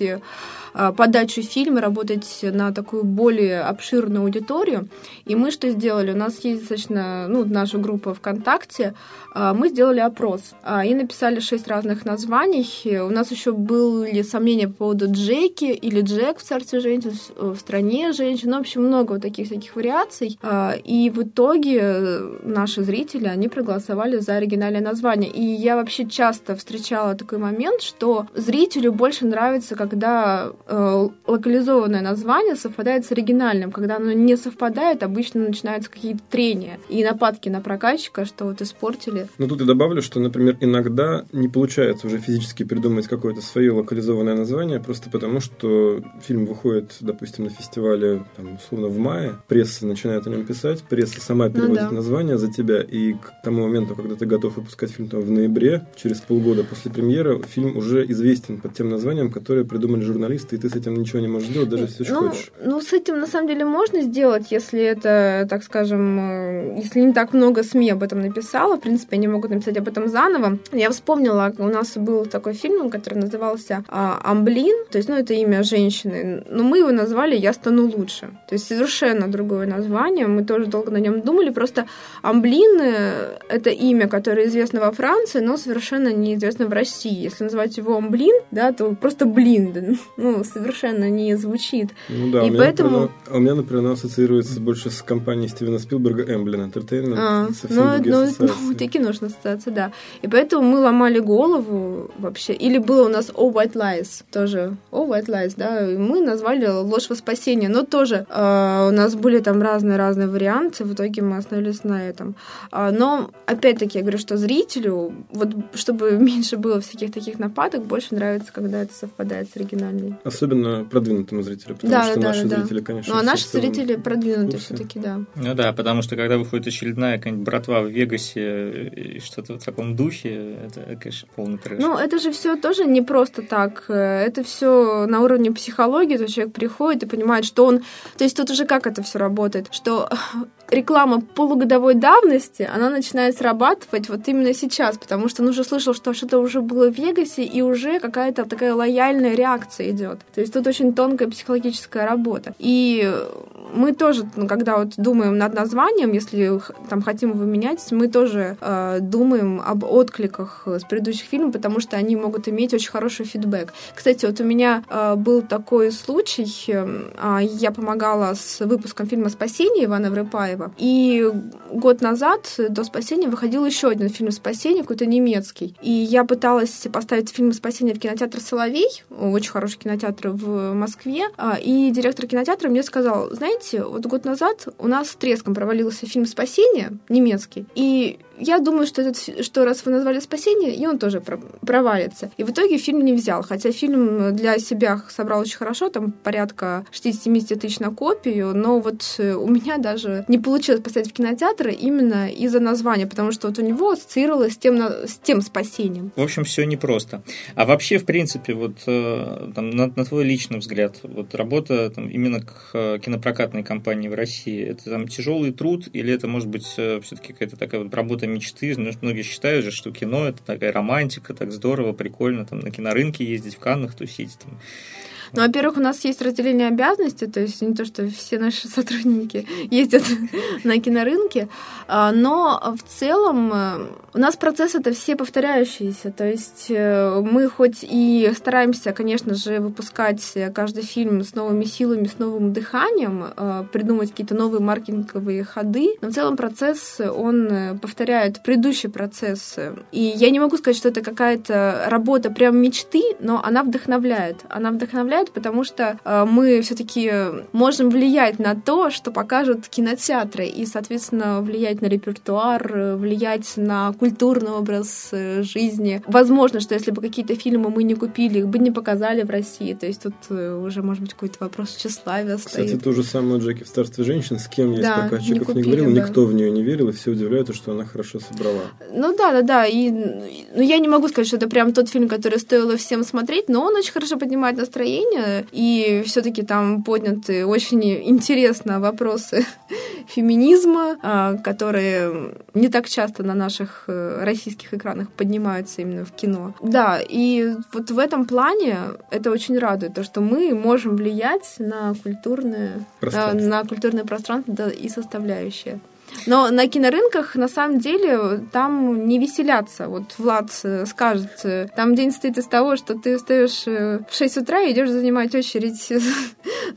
[SPEAKER 3] подачу фильма, работать на такую более обширную аудиторию. И мы что сделали? У нас есть достаточно, ну, наша группа ВКонтакте, а, мы сделали опрос а, и написали шесть разных названий. У нас еще были сомнения по поводу Джеки или Джек в «Царстве женщин», в «Стране женщин». Ну, в общем, много вот таких всяких вариаций. И в итоге наши зрители, они проголосовали за оригинальное название. И я вообще часто встречала такой момент, что зрителю больше нравится, когда э, локализованное название совпадает с оригинальным. Когда оно не совпадает, обычно начинаются какие-то трения и нападки на прокатчика, что вот испортили.
[SPEAKER 1] Но тут я добавлю, что, например, иногда не получается уже физически придумать какое-то свое локализованное название, просто потому что фильм выходит, допустим, на фестивале, там, условно, в мае, пресса начинает о нем писать, пресса сама переводит ну, да. название за тебя, и к тому моменту, когда ты готов выпускать фильм там, в ноябре, через полгода после премьеры, фильм уже известен под тем названием, которое придумали журналисты, и ты с этим ничего не можешь сделать, даже если
[SPEAKER 3] ну,
[SPEAKER 1] хочешь.
[SPEAKER 3] Ну, с этим на самом деле можно сделать, если это, так скажем, э, если не так много СМИ об этом написало, в принципе, они могут написать об этом заново. Я вспомнила, у нас был такой фильм, который назывался а, «Амблин», то есть, ну, это имя женщины, но мы его назвали «Я стану лучше». То есть совершенно другое название, мы тоже долго на нем думали, просто «Амблин» — это имя, которое известно во Франции, но совершенно неизвестно в России. Если называть его «Амблин», да, то просто «блин», ну, совершенно не звучит.
[SPEAKER 1] Ну да, и у меня, поэтому... например, у меня, например, она ассоциируется больше с компанией Стивена Спилберга Эмблин Entertainment. А,
[SPEAKER 3] ну, ну, ну, таки нужно ассоциация, да. И поэтому мы ломали голову вообще. Или было у нас Oh White Lies, тоже Oh White Lies, да, и мы назвали ложь во спасение, но тоже э, у нас были там разные-разные варианты, в итоге мы остановились на этом. А, но, опять-таки, я говорю, что зрителю, вот чтобы меньше было всяких таких нападок, больше нравится, когда это совпадает с оригинальной.
[SPEAKER 1] Особенно продвинутому зрителю, потому да, что да, наши да. зрители, конечно...
[SPEAKER 3] Ну, а наши зрители продвинутые все-таки, да.
[SPEAKER 2] Ну да, потому что когда выходит очередная какая-нибудь братва в Вегасе и что-то в таком духе, это, конечно, полный трэш.
[SPEAKER 3] Ну, это же все тоже не просто так. Это все на уровне психологии, то человек приходит и понимает, что он... То есть тут уже как это все работает? Что реклама полугодовой давности, она начинает срабатывать вот именно сейчас, потому что он уже слышал, что что-то уже было в Вегасе, и уже какая-то такая лояльная реакция идет. Наоборот. То есть тут очень тонкая психологическая работа. И мы тоже, ну, когда вот думаем над названием, если там хотим его менять, мы тоже э, думаем об откликах с предыдущих фильмов, потому что они могут иметь очень хороший фидбэк. Кстати, вот у меня э, был такой случай, э, я помогала с выпуском фильма «Спасение» Ивана Врыпаева, и год назад до «Спасения» выходил еще один фильм «Спасение», какой-то немецкий, и я пыталась поставить фильм «Спасение» в кинотеатр «Соловей», очень хороший кинотеатр в Москве, э, и директор кинотеатра мне сказал, знаете, вот год назад у нас с треском провалился фильм «Спасение» немецкий, и я думаю, что, этот, что раз вы назвали «Спасение», и он тоже провалится. И в итоге фильм не взял, хотя фильм для себя собрал очень хорошо, там порядка 60-70 тысяч на копию, но вот э, у меня даже не получилось поставить в кинотеатр именно из-за названия, потому что вот у него ассоциировалось с тем, с тем «Спасением».
[SPEAKER 2] В общем, все непросто. А вообще, в принципе, вот э, там, на, на твой личный взгляд, вот работа там, именно к э, кинопрокатной компании в России, это там тяжелый труд или это может быть все-таки какая-то такая вот работа мечты. Многие считают же, что кино это такая романтика, так здорово, прикольно, там на кинорынке ездить, в Каннах тусить. Там.
[SPEAKER 3] Ну, во-первых, у нас есть разделение обязанностей, то есть не то, что все наши сотрудники ездят на кинорынке, а, но в целом э, у нас процесс это все повторяющиеся, то есть э, мы хоть и стараемся, конечно же, выпускать каждый фильм с новыми силами, с новым дыханием, э, придумать какие-то новые маркетинговые ходы, но в целом процесс, он повторяет предыдущий процесс. И я не могу сказать, что это какая-то работа прям мечты, но она вдохновляет. Она вдохновляет впечатляет, потому что э, мы все-таки можем влиять на то, что покажут кинотеатры, и, соответственно, влиять на репертуар, влиять на культурный образ э, жизни. Возможно, что если бы какие-то фильмы мы не купили, их бы не показали в России. То есть тут э, уже, может быть, какой-то вопрос тщеславия стоит.
[SPEAKER 1] Кстати, то же самое Джеки в «Царстве женщин», с кем я да, из показчиков не, не говорил, бы. никто в нее не верил, и все удивляются, что она хорошо собрала.
[SPEAKER 3] Ну да, да, да. И ну, я не могу сказать, что это прям тот фильм, который стоило всем смотреть, но он очень хорошо поднимает настроение, обсуждения, и все-таки там подняты очень интересно вопросы феминизма, а, которые не так часто на наших э, российских экранах поднимаются именно в кино. Да, и вот в этом плане это очень радует, то, что мы можем влиять на культурное, на культурное пространство да, и составляющее. Но на кинорынках, на самом деле, там не веселятся. Вот Влад э, скажет, э, там день стоит из того, что ты встаешь э, в 6 утра и идешь занимать очередь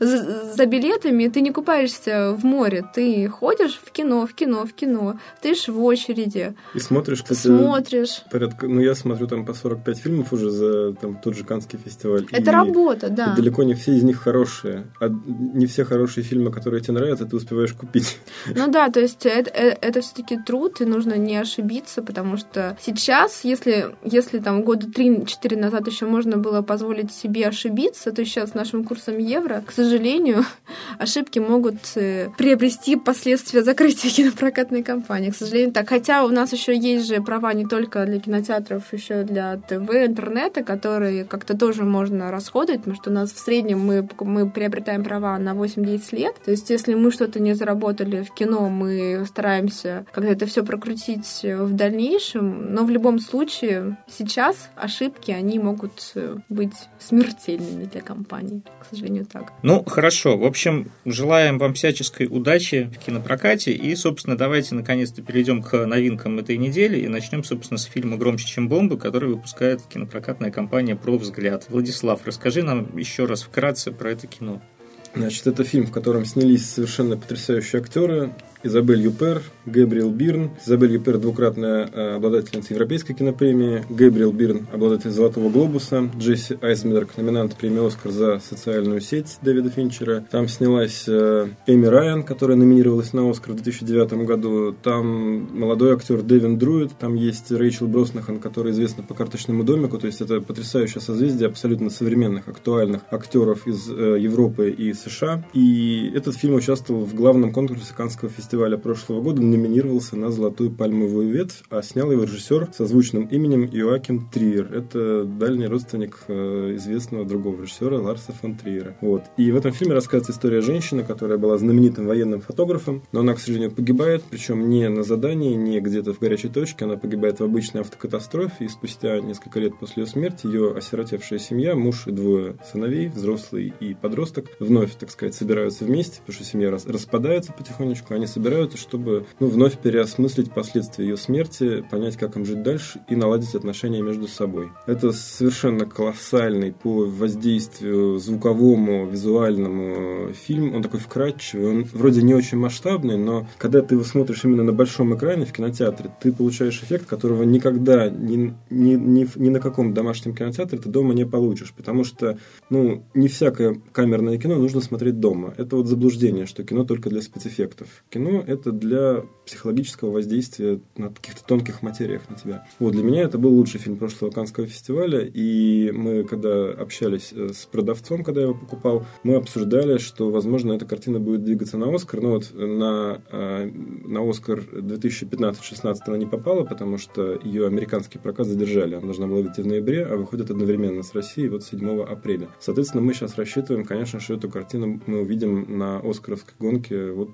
[SPEAKER 3] за билетами, ты не купаешься в море, ты ходишь в кино, в кино, в кино, ты в очереди.
[SPEAKER 1] И смотришь, кстати,
[SPEAKER 3] смотришь.
[SPEAKER 1] Порядка, ну, я смотрю там по 45 фильмов уже за там, тот же Канский фестиваль.
[SPEAKER 3] Это и, работа, да.
[SPEAKER 1] И далеко не все из них хорошие. А не все хорошие фильмы, которые тебе нравятся, ты успеваешь купить.
[SPEAKER 3] Ну да, то есть это, это, это все-таки труд, и нужно не ошибиться, потому что сейчас, если, если там года 3-4 назад еще можно было позволить себе ошибиться, то сейчас с нашим курсом евро, к сожалению, ошибки могут э, приобрести последствия закрытия кинопрокатной компании. К сожалению, так. Хотя у нас еще есть же права не только для кинотеатров, еще для ТВ, интернета, которые как-то тоже можно расходовать, потому что у нас в среднем мы, мы приобретаем права на 8-10 лет. То есть, если мы что-то не заработали в кино, мы стараемся как-то это все прокрутить в дальнейшем, но в любом случае сейчас ошибки, они могут быть смертельными для компании, к сожалению, так.
[SPEAKER 2] Ну, хорошо. В общем, желаем вам всяческой удачи в кинопрокате и, собственно, давайте наконец-то перейдем к новинкам этой недели и начнем, собственно, с фильма «Громче, чем бомбы», который выпускает кинопрокатная компания «Про взгляд». Владислав, расскажи нам еще раз вкратце про это кино.
[SPEAKER 1] Значит, это фильм, в котором снялись совершенно потрясающие актеры. Изабель Юпер, Гэбриэл Бирн. Изабель Юпер – двукратная э, обладательница Европейской кинопремии. Гэбриэл Бирн – обладатель Золотого глобуса. Джесси Айсберг – номинант премии «Оскар» за социальную сеть Дэвида Финчера. Там снялась э, Эми Райан, которая номинировалась на «Оскар» в 2009 году. Там молодой актер Дэвин Друид. Там есть Рэйчел Броснахан, которая известна по «Карточному домику». То есть это потрясающее созвездие абсолютно современных, актуальных актеров из э, Европы и США. И этот фильм участвовал в главном конкурсе Каннского фестиваля фестиваля прошлого года номинировался на «Золотую пальмовую ветвь», а снял его режиссер со звучным именем Иоаким Триер. Это дальний родственник э, известного другого режиссера Ларса фон Триера. Вот. И в этом фильме рассказывается история женщины, которая была знаменитым военным фотографом, но она, к сожалению, погибает, причем не на задании, не где-то в горячей точке, она погибает в обычной автокатастрофе, и спустя несколько лет после ее смерти ее осиротевшая семья, муж и двое сыновей, взрослый и подросток, вновь, так сказать, собираются вместе, потому что семья распадается потихонечку, они собираются, чтобы ну, вновь переосмыслить последствия ее смерти, понять, как им жить дальше и наладить отношения между собой. Это совершенно колоссальный по воздействию звуковому, визуальному фильм. Он такой вкрадчивый, он вроде не очень масштабный, но когда ты его смотришь именно на большом экране в кинотеатре, ты получаешь эффект, которого никогда ни, ни, ни, ни на каком домашнем кинотеатре ты дома не получишь, потому что ну, не всякое камерное кино нужно смотреть дома. Это вот заблуждение, что кино только для спецэффектов. Кино — это для психологического воздействия на каких-то тонких материях на тебя. Вот, для меня это был лучший фильм прошлого Канского фестиваля, и мы, когда общались э, с продавцом, когда я его покупал, мы обсуждали, что, возможно, эта картина будет двигаться на Оскар, но вот на, э, на Оскар 2015-16 она не попала, потому что ее американский прокат задержали. Она должна была выйти в ноябре, а выходит одновременно с Россией вот 7 апреля. Соответственно, мы сейчас рассчитываем, конечно, что эту картину мы увидим на Оскаровской гонке вот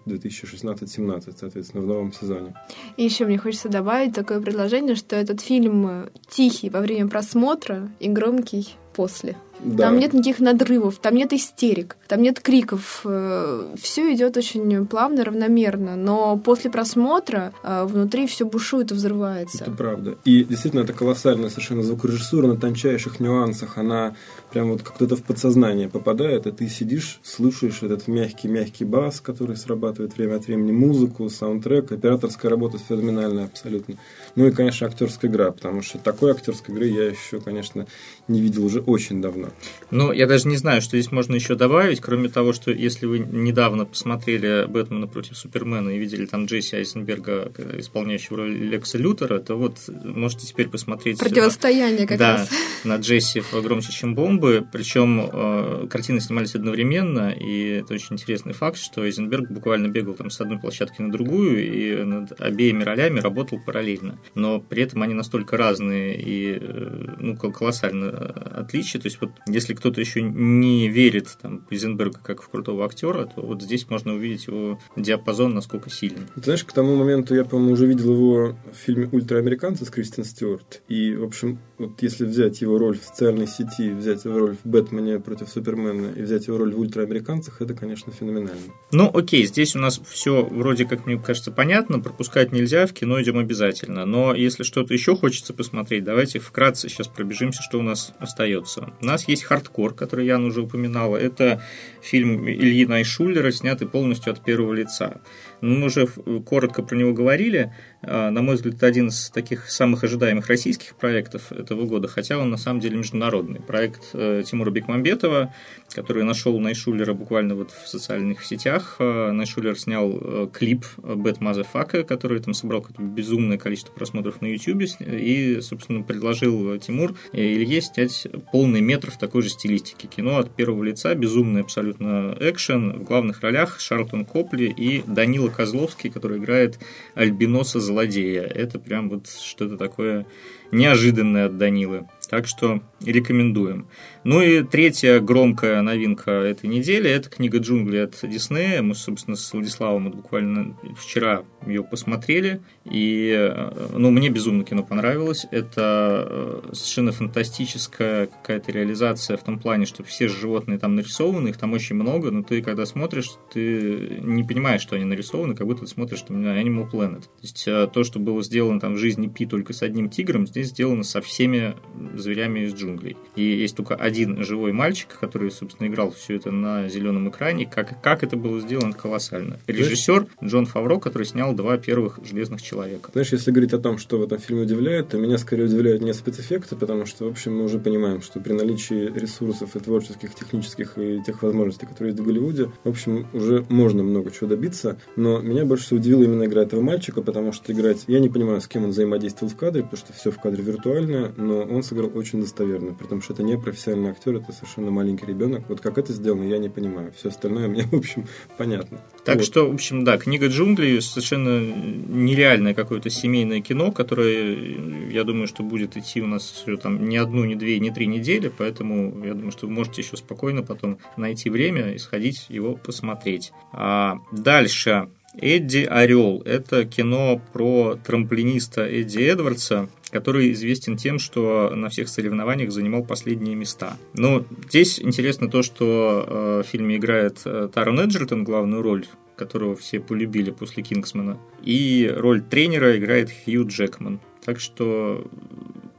[SPEAKER 1] 2016-17, соответственно, в новом сезоне.
[SPEAKER 3] И еще мне хочется добавить такое предложение, что этот фильм тихий во время просмотра и громкий после. Да. Там нет никаких надрывов, там нет истерик, там нет криков. Э, все идет очень плавно, равномерно. Но после просмотра э, внутри все бушует и взрывается.
[SPEAKER 1] Это правда. И действительно, это колоссальная совершенно звукорежиссура на тончайших нюансах. Она прям вот как-то в подсознание попадает, и ты сидишь, слушаешь этот мягкий-мягкий бас, который срабатывает время от времени, музыку, саундтрек. Операторская работа феноменальная абсолютно. Ну и, конечно, актерская игра, потому что такой актерской игры я еще, конечно, не видел уже очень давно.
[SPEAKER 2] Ну, я даже не знаю, что здесь можно еще добавить, кроме того, что если вы недавно посмотрели «Бэтмена против Супермена» и видели там Джесси Айзенберга, исполняющего роль Лекса Лютера, то вот можете теперь посмотреть...
[SPEAKER 3] Противостояние как
[SPEAKER 2] да,
[SPEAKER 3] раз.
[SPEAKER 2] на Джесси в «Громче, чем бомбы». Причем э, картины снимались одновременно, и это очень интересный факт, что Айзенберг буквально бегал там с одной площадки на другую, и над обеими ролями работал параллельно. Но при этом они настолько разные и э, ну, колоссально отличия. То есть вот если кто-то еще не верит там, Эйзенберга как в крутого актера, то вот здесь можно увидеть его диапазон, насколько силен.
[SPEAKER 1] Знаешь, к тому моменту я, по-моему, уже видел его в фильме «Ультраамериканцы» с Кристин Стюарт. И, в общем, вот если взять его роль в социальной сети, взять его роль в «Бэтмене против Супермена» и взять его роль в «Ультраамериканцах», это, конечно, феноменально.
[SPEAKER 2] Ну, окей, здесь у нас все вроде как, мне кажется, понятно, пропускать нельзя, в кино идем обязательно. Но если что-то еще хочется посмотреть, давайте вкратце сейчас пробежимся, что у нас остается. У нас есть «Хардкор», который Яна уже упоминала. Это фильм Ильи Найшулера, снятый полностью от первого лица. Мы уже коротко про него говорили. А, на мой взгляд, это один из таких самых ожидаемых российских проектов этого года, хотя он на самом деле международный. Проект э, Тимура Бекмамбетова, который нашел Найшулера буквально вот в социальных сетях. А, Найшулер снял э, клип «Bad Motherfucker», который там собрал какое-то безумное количество просмотров на YouTube, и, собственно, предложил Тимур Илье снять полный метр в такой же стилистике. Кино от первого лица, безумный абсолютно экшен. В главных ролях Шарлтон Копли и Данила Козловский, который играет Альбиноса злодея. Это прям вот что-то такое неожиданное от Данилы. Так что рекомендуем. Ну и третья громкая новинка этой недели – это книга джунглей от Диснея. Мы, собственно, с Владиславом буквально вчера ее посмотрели. И э, ну, мне безумно кино понравилось. Это э, совершенно фантастическая какая-то реализация в том плане, что все животные там нарисованы, их там очень много, но ты когда смотришь, ты не понимаешь, что они нарисованы, как будто ты смотришь там, Animal Planet. То есть э, то, что было сделано там в жизни Пи только с одним тигром, здесь сделано со всеми зверями из джунглей. И есть только один живой мальчик, который, собственно, играл все это на зеленом экране. Как, как это было сделано, колоссально. Режиссер Джон Фавро, который снял два первых «Железных человека».
[SPEAKER 1] Знаешь, если говорить о том, что в этом фильме удивляет, то меня скорее удивляют не спецэффекты, потому что, в общем, мы уже понимаем, что при наличии ресурсов и творческих, технических и тех возможностей, которые есть в Голливуде, в общем, уже можно много чего добиться. Но меня больше всего удивила именно игра этого мальчика, потому что играть... Я не понимаю, с кем он взаимодействовал в кадре, потому что все в кадре виртуально, но он сыграл очень достоверно, потому что это не профессиональный актер, это совершенно маленький ребенок. Вот как это сделано, я не понимаю. Все остальное мне, в общем, понятно.
[SPEAKER 2] Так
[SPEAKER 1] вот.
[SPEAKER 2] что, в общем, да, книга джунглей совершенно нереальное какое-то семейное кино, которое, я думаю, что будет идти у нас там не одну, не две, не три недели, поэтому я думаю, что вы можете еще спокойно потом найти время и сходить его посмотреть. А дальше. Эдди Орел. Это кино про трамплиниста Эдди Эдвардса, который известен тем, что на всех соревнованиях занимал последние места. Но здесь интересно то, что э, в фильме играет э, Тарон Эджертон главную роль, которого все полюбили после Кингсмана, и роль тренера играет Хью Джекман. Так что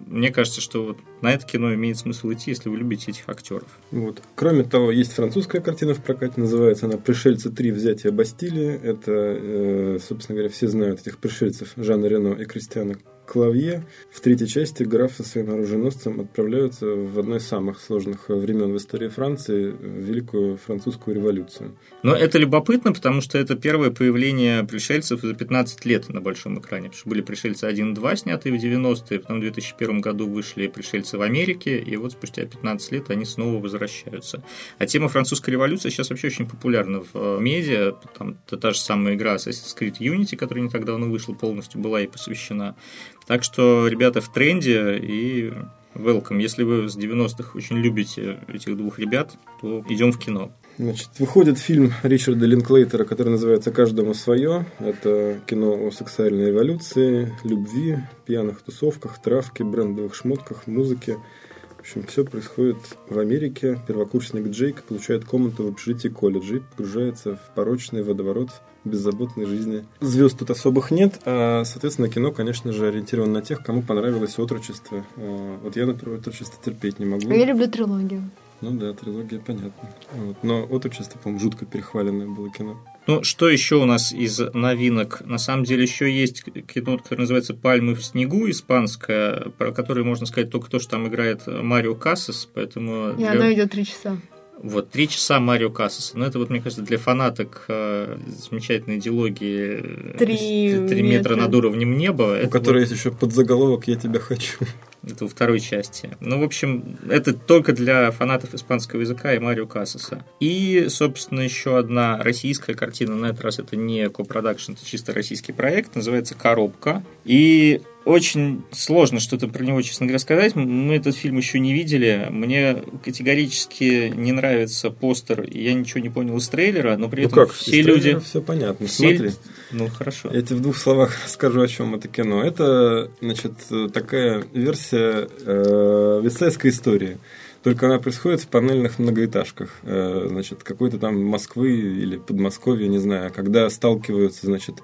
[SPEAKER 2] мне кажется, что вот на это кино имеет смысл идти, если вы любите этих актеров.
[SPEAKER 1] Вот. Кроме того, есть французская картина в прокате, называется она «Пришельцы 3. Взятие Бастилии». Это, э, собственно говоря, все знают этих пришельцев Жанна Рено и Кристиана Клавье в третьей части граф со своим оруженосцем отправляются в одно из самых сложных времен в истории Франции, Великую Французскую революцию.
[SPEAKER 2] Но это любопытно, потому что это первое появление пришельцев за 15 лет на большом экране. Потому что были пришельцы 1-2, снятые в 90-е, потом в 2001 году вышли пришельцы в Америке, и вот спустя 15 лет они снова возвращаются. А тема французской революции сейчас вообще очень популярна в э, медиа. Там та же самая игра Assassin's Creed Unity, которая не так давно вышла, полностью была и посвящена. Так что ребята в тренде и welcome. Если вы с 90-х очень любите этих двух ребят, то идем в кино.
[SPEAKER 1] Значит, выходит фильм Ричарда Линклейтера, который называется «Каждому свое». Это кино о сексуальной эволюции, любви, пьяных тусовках, травке, брендовых шмотках, музыке. В общем, все происходит в Америке. Первокурсник Джейк получает комнату в общежитии колледжа и погружается в порочный водоворот беззаботной жизни. Звезд тут особых нет, а, соответственно, кино, конечно же, ориентировано на тех, кому понравилось отрочество. А, вот я, например, отрочество терпеть не могу.
[SPEAKER 3] Я люблю трилогию.
[SPEAKER 1] Ну да, трилогия понятно. Вот. Но отрочество, по-моему, жутко перехваленное было кино.
[SPEAKER 2] Ну, что еще у нас из новинок? На самом деле еще есть кино, которое называется «Пальмы в снегу», испанское, про которое можно сказать только то, что там играет Марио Кассас, поэтому...
[SPEAKER 3] И
[SPEAKER 2] для...
[SPEAKER 3] оно идет три часа.
[SPEAKER 2] Вот, три часа Марио Кассаса. Ну, это вот, мне кажется, для фанаток э, замечательной идеологии
[SPEAKER 3] Три
[SPEAKER 2] «Три метра
[SPEAKER 3] метра.
[SPEAKER 2] над уровнем неба».
[SPEAKER 1] У которой
[SPEAKER 2] вот-
[SPEAKER 1] есть еще подзаголовок «Я тебя хочу».
[SPEAKER 2] Это во второй части. Ну, в общем, это только для фанатов испанского языка и Марио Кассаса. И, собственно, еще одна российская картина. На этот раз это не копродакшн, это чисто российский проект. Называется «Коробка». И очень сложно что-то про него, честно говоря, сказать. Мы этот фильм еще не видели. Мне категорически не нравится постер. Я ничего не понял из трейлера, но при
[SPEAKER 1] Ну
[SPEAKER 2] этом
[SPEAKER 1] как,
[SPEAKER 2] все люди...
[SPEAKER 1] все понятно.
[SPEAKER 2] все-
[SPEAKER 1] Смотри.
[SPEAKER 2] Ну, хорошо.
[SPEAKER 1] Я тебе в двух словах скажу, о чем это кино. Это, значит, такая версия э, вестсайдской истории. Только она происходит в панельных многоэтажках. Э, значит, какой-то там Москвы или Подмосковья, не знаю, когда сталкиваются, значит,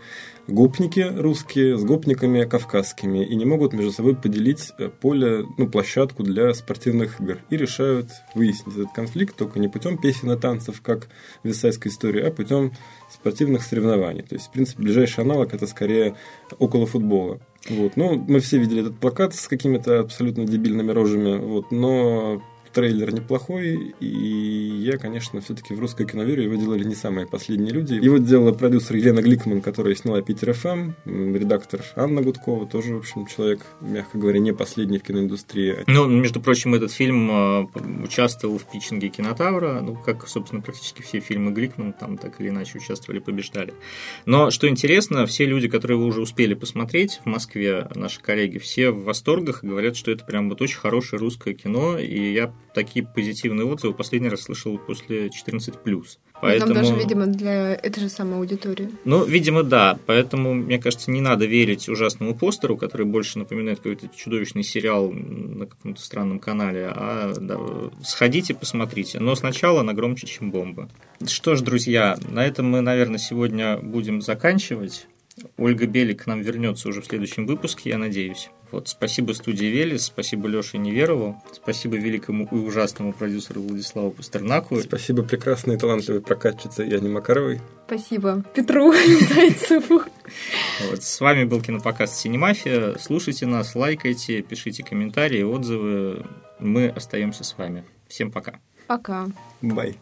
[SPEAKER 1] гопники русские с гопниками кавказскими и не могут между собой поделить э, поле, ну, площадку для спортивных игр. И решают выяснить этот конфликт только не путем песен и танцев, как в вестсайдской истории, а путем спортивных соревнований. То есть, в принципе, ближайший аналог это скорее около футбола. Вот. Ну, мы все видели этот плакат с какими-то абсолютно дебильными рожами, вот, но трейлер неплохой, и я, конечно, все-таки в русское кино верю, его делали не самые последние люди. Его делала продюсер Елена Гликман, которая сняла Питер ФМ, редактор Анна Гудкова, тоже, в общем, человек, мягко говоря, не последний в киноиндустрии.
[SPEAKER 2] Ну, между прочим, этот фильм э, участвовал в питчинге Кинотавра, ну, как, собственно, практически все фильмы Гликман там так или иначе участвовали, побеждали. Но, что интересно, все люди, которые вы уже успели посмотреть в Москве, наши коллеги, все в восторгах и говорят, что это прям вот очень хорошее русское кино, и я такие позитивные отзывы последний раз слышал после 14+. Поэтому...
[SPEAKER 3] Там даже, видимо, для этой же самой аудитории.
[SPEAKER 2] Ну, видимо, да. Поэтому, мне кажется, не надо верить ужасному постеру, который больше напоминает какой-то чудовищный сериал на каком-то странном канале. А да, сходите, посмотрите. Но сначала она громче, чем бомба. Что ж, друзья, на этом мы, наверное, сегодня будем заканчивать. Ольга Белик к нам вернется уже в следующем выпуске, я надеюсь. Вот, спасибо студии Велес, спасибо Леше Неверову, спасибо великому и ужасному продюсеру Владиславу Пастернаку.
[SPEAKER 1] Спасибо прекрасной и талантливой прокатчице Яне Макаровой.
[SPEAKER 3] Спасибо Петру Зайцеву.
[SPEAKER 2] Вот, с вами был кинопоказ «Синемафия». Слушайте нас, лайкайте, пишите комментарии, отзывы. Мы остаемся с вами. Всем пока.
[SPEAKER 3] Пока.
[SPEAKER 1] Бай.